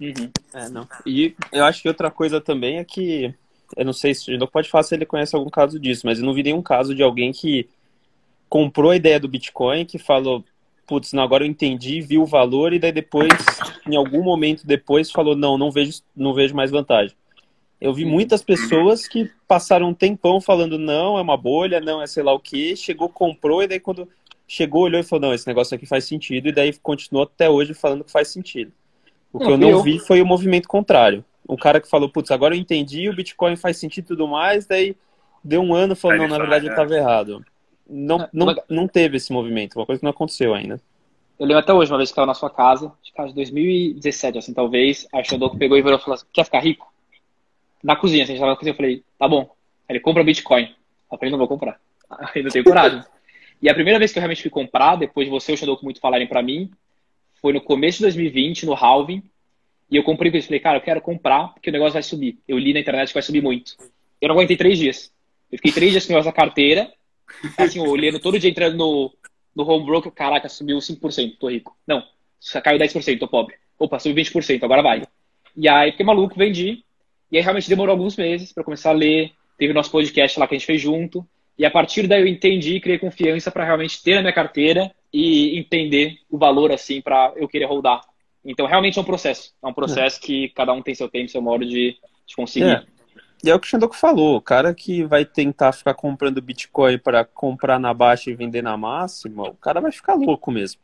Uhum. É, não. E eu acho que outra coisa também é que, eu não sei se não pode falar se ele conhece algum caso disso, mas eu não vi nenhum caso de alguém que comprou a ideia do Bitcoin, que falou, putz, não, agora eu entendi, viu o valor, e daí depois, em algum momento depois, falou, não, não vejo, não vejo mais vantagem. Eu vi muitas pessoas que passaram um tempão falando, não, é uma bolha, não, é sei lá o que, chegou, comprou, e daí quando chegou, olhou e falou, não, esse negócio aqui faz sentido, e daí continuou até hoje falando que faz sentido. O que eu não vi foi o movimento contrário. O cara que falou, putz, agora eu entendi, o Bitcoin faz sentido e tudo mais, daí deu um ano falando, não, na verdade eu estava errado. Não, é, não, não teve esse movimento, uma coisa que não aconteceu ainda. Eu lembro até hoje, uma vez que estava na sua casa, acho que de 2017, assim, talvez, a Xandoco pegou e virou e falou assim, quer ficar rico? Na cozinha, a gente estava na cozinha, eu falei, tá bom. Ele compra Bitcoin. Eu falei, não vou comprar. Ainda tenho coragem. e a primeira vez que eu realmente fui comprar, depois de você e o Xandoco muito falarem para mim, foi no começo de 2020, no halving, e eu comprei com isso. Falei, cara, eu quero comprar porque o negócio vai subir. Eu li na internet que vai subir muito. Eu não aguentei três dias. Eu fiquei três dias com na carteira, assim, olhando todo dia entrando no, no home broker, caraca, subiu 5%, tô rico. Não, caiu 10%, tô pobre. Opa, subiu 20%, agora vai. E aí fiquei maluco, vendi. E aí realmente demorou alguns meses para começar a ler. Teve o nosso podcast lá que a gente fez junto. E a partir daí eu entendi e criei confiança para realmente ter na minha carteira e entender o valor assim para eu querer rodar. Então realmente é um processo. É um processo é. que cada um tem seu tempo, seu modo de, de conseguir. É. E é o que o Xandoco falou, o cara que vai tentar ficar comprando Bitcoin para comprar na baixa e vender na máxima, o cara vai ficar louco mesmo.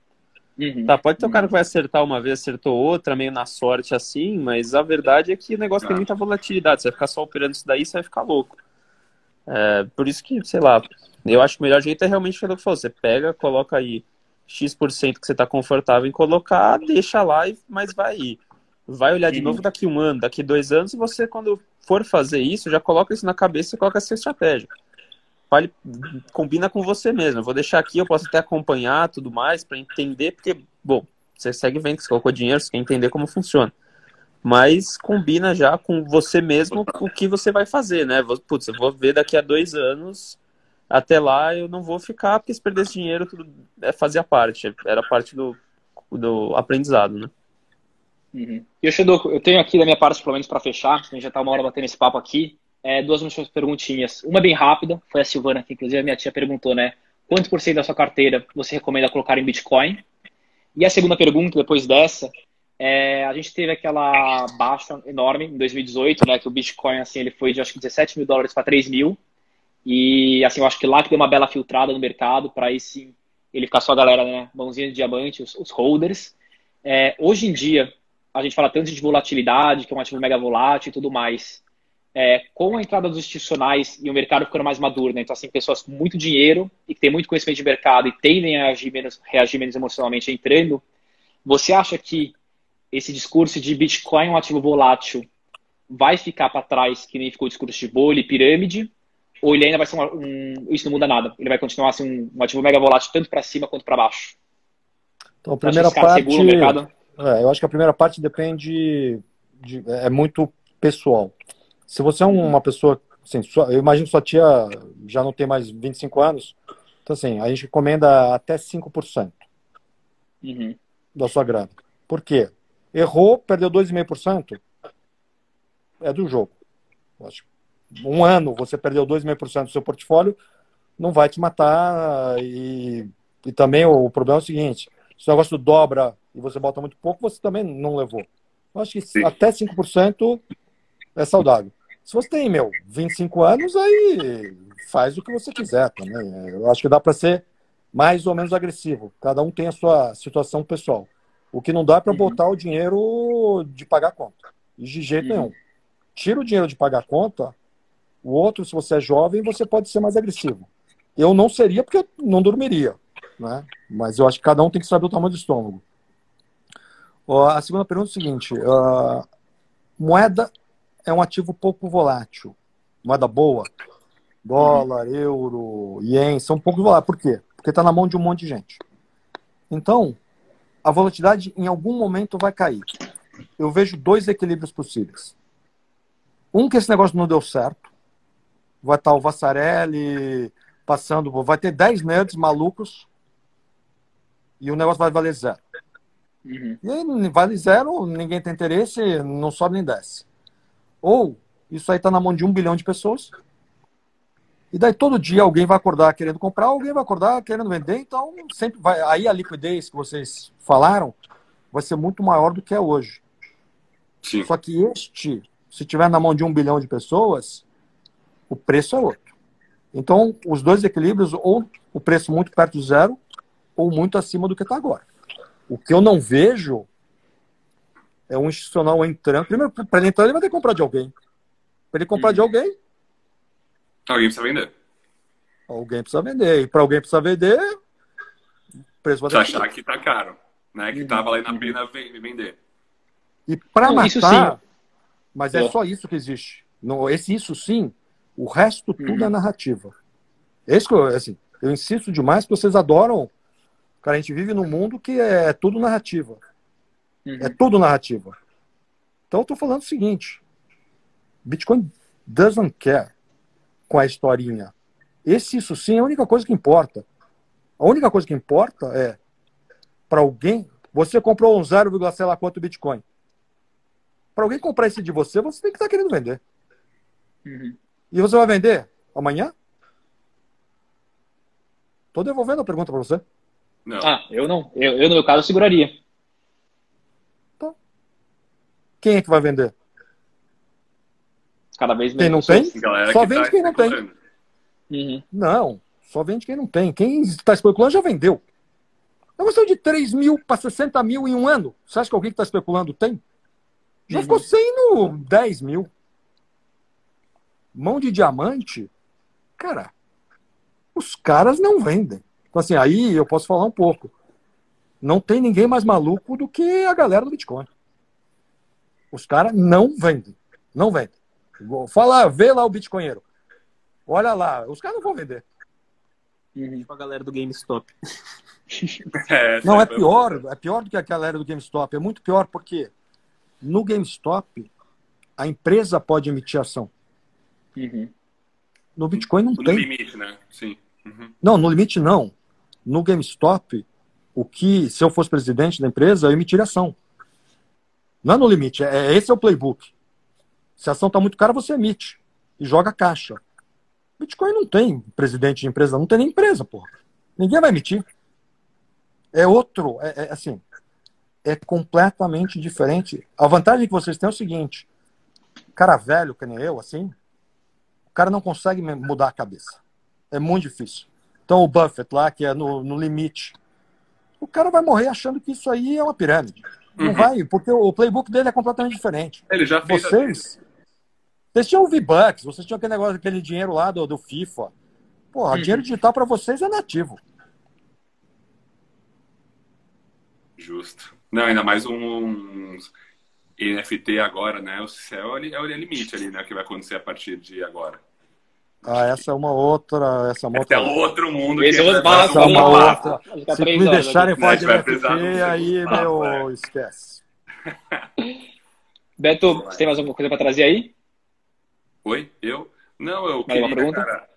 Uhum. Tá, pode ter um cara que vai acertar uma vez, acertou outra, meio na sorte assim, mas a verdade é que o negócio tem muita volatilidade. Você vai ficar só operando isso daí, você vai ficar louco. É, por isso que, sei lá, eu acho que o melhor jeito é realmente o que falou. Você pega, coloca aí X% que você está confortável em colocar, deixa lá, mas vai ir. Vai olhar de uhum. novo daqui um ano, daqui dois anos, e você, quando for fazer isso, já coloca isso na cabeça e coloca essa estratégia. Vale, combina com você mesmo. Eu vou deixar aqui, eu posso até acompanhar tudo mais para entender, porque, bom, você segue vendo que você colocou dinheiro, você quer entender como funciona. Mas combina já com você mesmo o que você vai fazer, né? Putz, eu vou ver daqui a dois anos, até lá eu não vou ficar, porque se perder esse dinheiro, tudo é, fazia parte, era parte do, do aprendizado, né? Uhum. E eu, eu tenho aqui da minha parte, pelo menos para fechar, a gente já está uma hora batendo esse papo aqui, é, duas últimas perguntinhas. Uma bem rápida, foi a Silvana, que inclusive a minha tia perguntou, né? Quanto por cento da sua carteira você recomenda colocar em Bitcoin? E a segunda pergunta, depois dessa, é, a gente teve aquela baixa enorme em 2018, né? Que o Bitcoin, assim, ele foi de acho que 17 mil dólares para 3 mil. E, assim, eu acho que lá que deu uma bela filtrada no mercado, para aí sim ele ficar só a galera, né? Mãozinha de diamante, os, os holders. É, hoje em dia, a gente fala tanto de volatilidade, que é um ativo mega volátil e tudo mais. É, com a entrada dos institucionais e o mercado ficando mais maduro, né? Então, assim, pessoas com muito dinheiro e que têm muito conhecimento de mercado e tendem a agir menos, reagir menos emocionalmente entrando, você acha que esse discurso de Bitcoin é um ativo volátil vai ficar para trás, que nem ficou o discurso de bolha e pirâmide? Ou ele ainda vai ser um, um, Isso não muda nada. Ele vai continuar assim, um, um ativo mega volátil tanto para cima quanto para baixo. Então, a primeira parte. É, eu acho que a primeira parte depende. De, é muito pessoal. Se você é uma pessoa. Assim, sua, eu imagino que sua tia já não tem mais 25 anos. Então, assim, a gente recomenda até 5% uhum. da sua grana. Por quê? Errou, perdeu 2,5%. É do jogo. Um ano você perdeu 2,5% do seu portfólio, não vai te matar. E, e também o, o problema é o seguinte: se o negócio dobra e você bota muito pouco, você também não levou. Eu acho que Sim. até 5% é saudável. Se você tem, meu, 25 anos, aí faz o que você quiser também. Eu acho que dá para ser mais ou menos agressivo. Cada um tem a sua situação pessoal. O que não dá é para uhum. botar o dinheiro de pagar conta. E de jeito uhum. nenhum. Tira o dinheiro de pagar conta, o outro, se você é jovem, você pode ser mais agressivo. Eu não seria porque eu não dormiria. Né? Mas eu acho que cada um tem que saber o tamanho do estômago. A segunda pergunta é o seguinte: uh, moeda é um ativo pouco volátil. Moeda boa, dólar, uhum. euro, ien, são pouco voláteis. Por quê? Porque está na mão de um monte de gente. Então, a volatilidade em algum momento vai cair. Eu vejo dois equilíbrios possíveis. Um que esse negócio não deu certo. Vai estar o Vassarelli passando, vai ter 10 nerds malucos e o negócio vai valer zero. Uhum. E aí, vale zero, ninguém tem interesse, não sobe nem desce. Ou isso aí está na mão de um bilhão de pessoas. E daí todo dia alguém vai acordar querendo comprar, alguém vai acordar querendo vender, então sempre vai. Aí a liquidez que vocês falaram vai ser muito maior do que é hoje. Sim. Só que este, se tiver na mão de um bilhão de pessoas, o preço é outro. Então, os dois equilíbrios, ou o preço muito perto de zero, ou muito acima do que está agora. O que eu não vejo é um institucional entrando. Primeiro, para ele entrar, ele vai ter que comprar de alguém. Para ele comprar de uhum. alguém. Alguém precisa vender. Alguém precisa vender. E para alguém precisa vender, o preço vai ter achar que está caro. Né? Que estava lá na pena vender. E para matar, mas é, é, só isso que existe. Não, esse isso sim, o resto tudo uhum. é narrativa. Esse que eu, assim, eu insisto demais que vocês adoram Cara, a gente vive num mundo que é tudo narrativa. Uhum. É tudo narrativa. Então eu tô falando o seguinte: Bitcoin doesn't care com a historinha. Esse, isso sim, é a única coisa que importa. A única coisa que importa é para alguém. Você comprou um 0, sei lá quanto Bitcoin. Para alguém comprar esse de você, você tem que estar tá querendo vender. Uhum. E você vai vender amanhã? Tô devolvendo a pergunta para você. Não. Ah, eu não. Eu, eu, no meu caso, seguraria. Quem é que vai vender? Cada vez menos. Quem não tem? Só vende tá quem não tem. Uhum. Não, só vende quem não tem. Quem está especulando já vendeu. É uma questão de 3 mil para 60 mil em um ano. Você acha que alguém que está especulando tem? Já uhum. ficou 100 no 10 mil. Mão de diamante, cara, os caras não vendem. Então, assim, aí eu posso falar um pouco. Não tem ninguém mais maluco do que a galera do Bitcoin. Os caras não vendem. Não vendem. Fala, vê lá o Bitcoinheiro. Olha lá, os caras não vão vender. Uhum. Tipo a galera do GameStop. É, não, é pior. É pior do que aquela galera do GameStop. É muito pior porque no GameStop a empresa pode emitir ação. Uhum. No Bitcoin não no tem. No limite, né? Sim. Uhum. Não, no limite não. No GameStop, o que, se eu fosse presidente da empresa, eu emitiria ação. Não é no limite, é, esse é o playbook. Se a ação está muito cara, você emite e joga caixa. Bitcoin não tem presidente de empresa, não tem nem empresa, porra. Ninguém vai emitir. É outro, é, é assim, é completamente diferente. A vantagem que vocês têm é o seguinte: cara velho, que nem eu, assim, o cara não consegue mudar a cabeça. É muito difícil. Então o Buffett lá, que é no, no limite, o cara vai morrer achando que isso aí é uma pirâmide. Não uhum. vai, porque o playbook dele é completamente diferente. Ele já fez vocês, vocês tinham V-Bucks, vocês tinham aquele negócio, aquele dinheiro lá do, do FIFA. Porra, uhum. dinheiro digital para vocês é nativo. Justo. Não, ainda mais um, NFT agora, né? O céu é o limite ali, né? O que vai acontecer a partir de agora. Ah, essa é uma outra. Essa é uma outra. É outro mundo. Esse que é outro essa é uma outra. Se me deixarem falar de NFT, aí, meu, é. esquece. Beto, você tem mais alguma coisa para trazer aí? Oi? Eu? Não, eu queria, uma pergunta? Cara,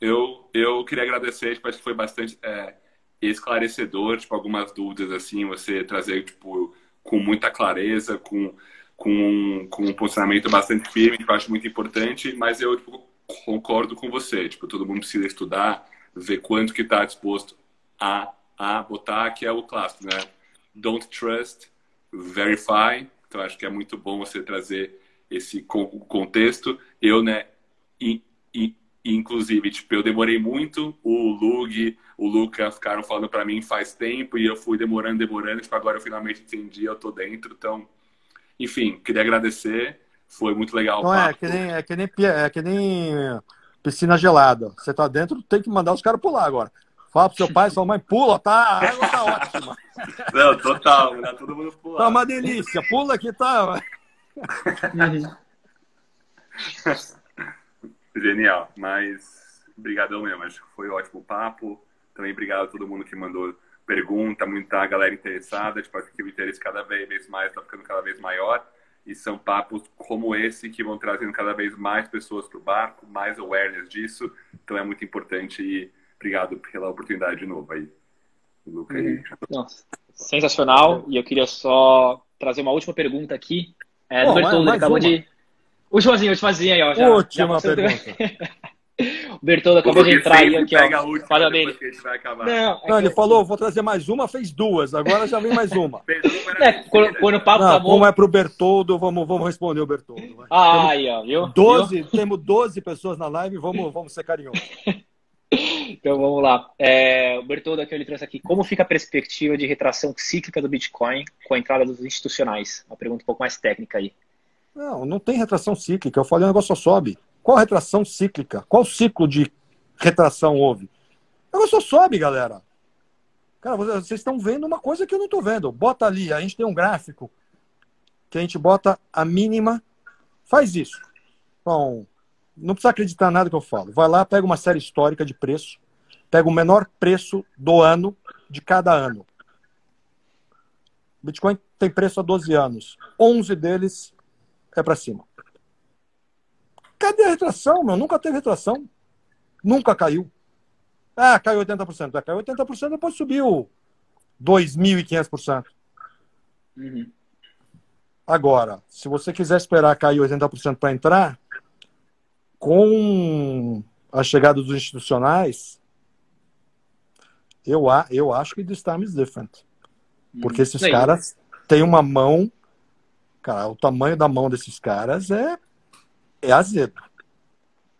eu, eu queria agradecer, tipo, acho que foi bastante é, esclarecedor, tipo, algumas dúvidas, assim, você trazer, tipo, com muita clareza, com, com, com um posicionamento bastante firme, que eu acho muito importante, mas eu, tipo, concordo com você. Tipo, todo mundo precisa estudar, ver quanto que está disposto a, a botar, que é o clássico, né? Don't trust, verify. Então, acho que é muito bom você trazer esse contexto. Eu, né, e, e, inclusive, tipo, eu demorei muito, o Lug, o Luca ficaram falando para mim faz tempo e eu fui demorando, demorando, tipo, agora eu finalmente entendi, eu tô dentro. Então, enfim, queria agradecer foi muito legal. Não é, que nem, é, que nem, é que nem piscina gelada. Você tá dentro, tem que mandar os caras pular agora. Fala pro seu pai, sua mãe, pula, tá? A água tá ótima. Não, total, tá todo mundo pular. Tá uma delícia, pula que tá. Genial, mas brigadão mesmo, acho que foi ótimo o papo. Também obrigado a todo mundo que mandou pergunta, muita galera interessada, tipo, acho que o interesse cada vez mais tá ficando cada vez maior. E são papos como esse que vão trazendo cada vez mais pessoas para o barco, mais awareness disso. Então é muito importante e obrigado pela oportunidade de novo aí. Luca aí. Nossa, sensacional. E eu queria só trazer uma última pergunta aqui. É, Pô, Bertoldo, acabou uma. de. Últimazinha, últimazinha aí, ó. Já, última já pergunta. O Bertoldo acabou de entrar aí aqui, ó. Última, Fala dele. Não, não, ele falou, vou trazer mais uma, fez duas, agora já vem mais uma. é, quando, quando, o papo não, tá bom. Como é pro Bertoldo, vamos, vamos responder o Bertoldo. Vai. Ah, aí, ó, viu? 12, viu? Temos 12 pessoas na live, vamos, vamos ser carinhosos. então vamos lá. É, o Bertoldo aqui ele trouxe aqui. Como fica a perspectiva de retração cíclica do Bitcoin com a entrada dos institucionais? Uma pergunta um pouco mais técnica aí. Não, não tem retração cíclica. Eu falei, o negócio só sobe. Qual retração cíclica? Qual ciclo de retração houve? O negócio só sobe, galera. Cara, vocês estão vendo uma coisa que eu não estou vendo. Bota ali, a gente tem um gráfico que a gente bota a mínima. Faz isso. Bom, não precisa acreditar nada que eu falo. Vai lá, pega uma série histórica de preço, pega o menor preço do ano de cada ano. Bitcoin tem preço há 12 anos. 11 deles é para cima. Cadê a retração, meu? Nunca teve retração. Nunca caiu. Ah, caiu 80%. Ah, caiu 80%, depois subiu 2.500%. Uhum. Agora, se você quiser esperar cair 80% para entrar, com a chegada dos institucionais, eu, eu acho que this time is different. Porque esses Sim. caras têm uma mão. Cara, o tamanho da mão desses caras é, é azedo.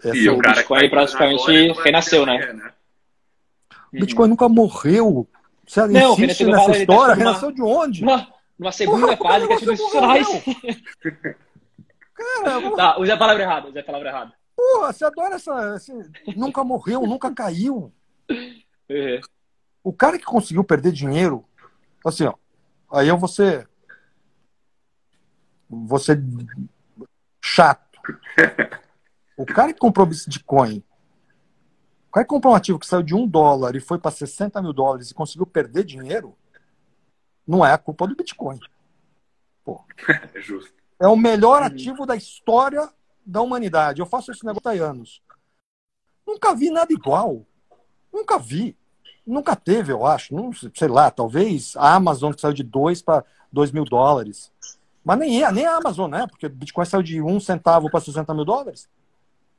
Essa e o, cara Bitcoin praticamente renasceu, né? né? O Bitcoin nunca morreu. Você não, insiste nessa tá história? Tá renasceu de onde? Uma, uma segunda Porra, fase que é tipo institucionais. Cara, tá, usei a palavra errada, usei a palavra errada. Porra, você adora essa. Assim, nunca morreu, nunca caiu. Uhum. O cara que conseguiu perder dinheiro, assim, ó. Aí eu vou ser. Vou ser chato. O cara que comprou Bitcoin O cara comprou um ativo que saiu de um dólar e foi para 60 mil dólares e conseguiu perder dinheiro, não é a culpa do Bitcoin. Pô. É justo. É o melhor ativo da história da humanidade. Eu faço esse negócio há anos. Nunca vi nada igual. Nunca vi. Nunca teve, eu acho. Não sei lá, talvez a Amazon que saiu de 2 para 2 mil dólares. Mas nem, é, nem a Amazon, né? Porque o Bitcoin saiu de um centavo para 60 mil dólares.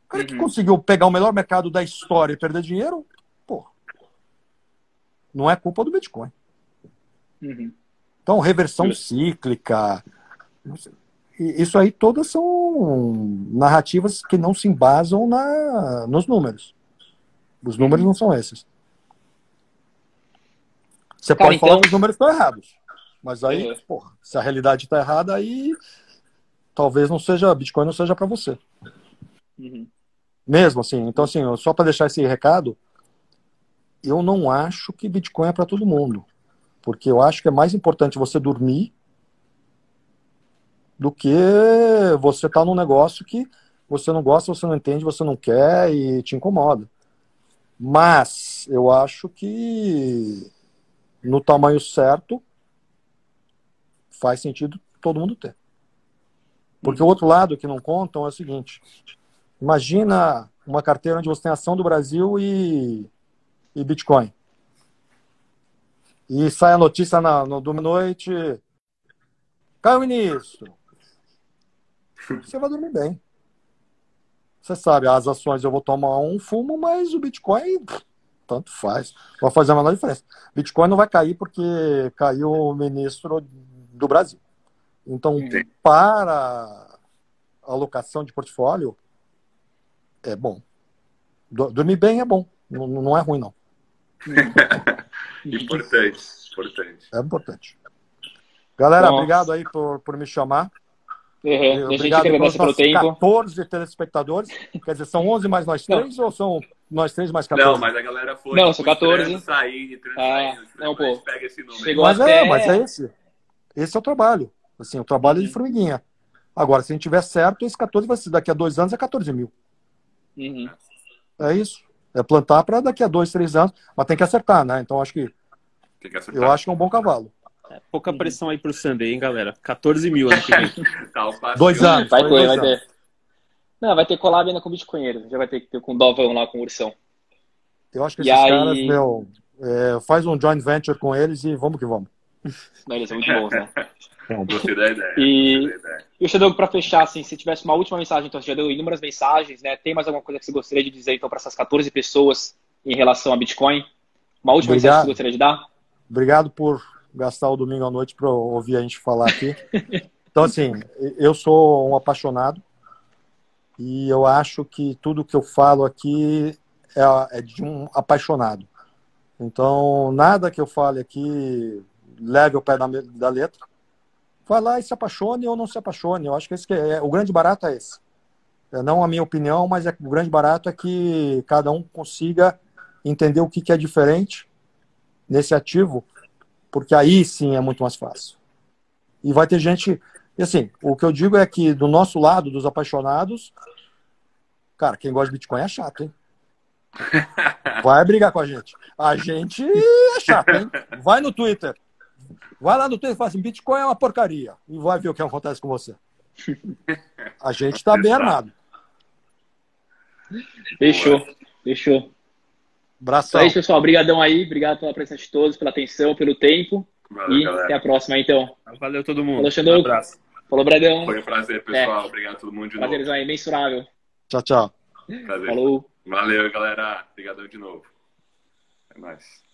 O cara uhum. que conseguiu pegar o melhor mercado da história e perder dinheiro, pô, não é culpa do Bitcoin. Uhum. Então, reversão cíclica, isso aí todas são narrativas que não se embasam na, nos números. Os números não são esses. Você Cara, pode então... falar que os números estão errados. Mas aí, uhum. porra, se a realidade está errada, aí talvez não seja, Bitcoin não seja para você. Uhum. Mesmo assim. Então, assim, só para deixar esse recado, eu não acho que Bitcoin é para todo mundo. Porque eu acho que é mais importante você dormir do que você estar tá num negócio que você não gosta, você não entende, você não quer e te incomoda. Mas eu acho que no tamanho certo faz sentido todo mundo ter. Porque o outro lado que não contam é o seguinte: imagina uma carteira onde você tem ação do Brasil e, e Bitcoin. E sai a notícia na, no domingo noite. Caiu o ministro. Você vai dormir bem. Você sabe, as ações eu vou tomar um fumo, mas o Bitcoin tanto faz. Vai fazer a menor diferença. Bitcoin não vai cair porque caiu o ministro do Brasil. Então, para alocação de portfólio, é bom. Dormir bem é bom. Não, não é ruim, não. importante, importante. É importante. Galera, Nossa. obrigado aí por, por me chamar. Uhum. Obrigado pelos nossos tempo. 14 telespectadores. Quer dizer, são 11 mais nós três ou são nós três mais 14? Não, mas a galera foi. Não, são 14. Sair, ah, não, pô. Pega esse número. Chegou mas até... é, mas é esse. Esse é o trabalho. Assim, o trabalho uhum. de formiguinha. Agora, se a gente tiver certo, esse 14 vai ser daqui a dois anos é 14 mil. Uhum. É isso. É plantar para daqui a dois, três anos. Mas tem que acertar, né? Então acho que. que eu acho que é um bom cavalo. É, pouca pressão aí pro Sunday, hein, galera? 14 mil ano que vem. dois anos. Vai ter, vai ter. Não, vai ter collab ainda com o Bitcoinheiro. Já vai ter que ter com o Dovão lá, com o Ursão. Eu acho que e esses aí... caras, meu, é, faz um joint venture com eles e vamos que vamos. Não, eles são muito bons, né? Gostei da ideia. E, e o Xedogo, para fechar, assim, se tivesse uma última mensagem, então você já deu inúmeras mensagens, né? Tem mais alguma coisa que você gostaria de dizer, então, para essas 14 pessoas em relação a Bitcoin? Uma última Obrigado. mensagem que você gostaria de dar? Obrigado por gastar o domingo à noite para ouvir a gente falar aqui. Então, assim, eu sou um apaixonado e eu acho que tudo que eu falo aqui é, é de um apaixonado. Então, nada que eu fale aqui leve ao pé da, da letra. Vai lá e se apaixone ou não se apaixone. Eu acho que, esse que é, o grande barato é esse. É não a minha opinião, mas é, o grande barato é que cada um consiga entender o que, que é diferente nesse ativo, porque aí sim é muito mais fácil. E vai ter gente. E assim, o que eu digo é que do nosso lado, dos apaixonados, cara, quem gosta de Bitcoin é chato, hein? Vai brigar com a gente. A gente é chato, hein? Vai no Twitter. Vai lá no Twitter e fala assim: Bitcoin é uma porcaria. E vai ver o que acontece com você. A gente está bem armado. Fechou, fechou. Abração. É isso, pessoal. Obrigadão aí. Obrigado pela presença de todos, pela atenção, pelo tempo. Valeu, e galera. até a próxima, então. Valeu todo mundo. Falou, Xandão. Um abraço. Falou, Bradão. Foi um prazer, pessoal. É. Obrigado a todo mundo de prazer, novo. Prazer, imensurável. Tchau, tchau. Prazer. Falou. Valeu, galera. Obrigadão de novo. É nóis.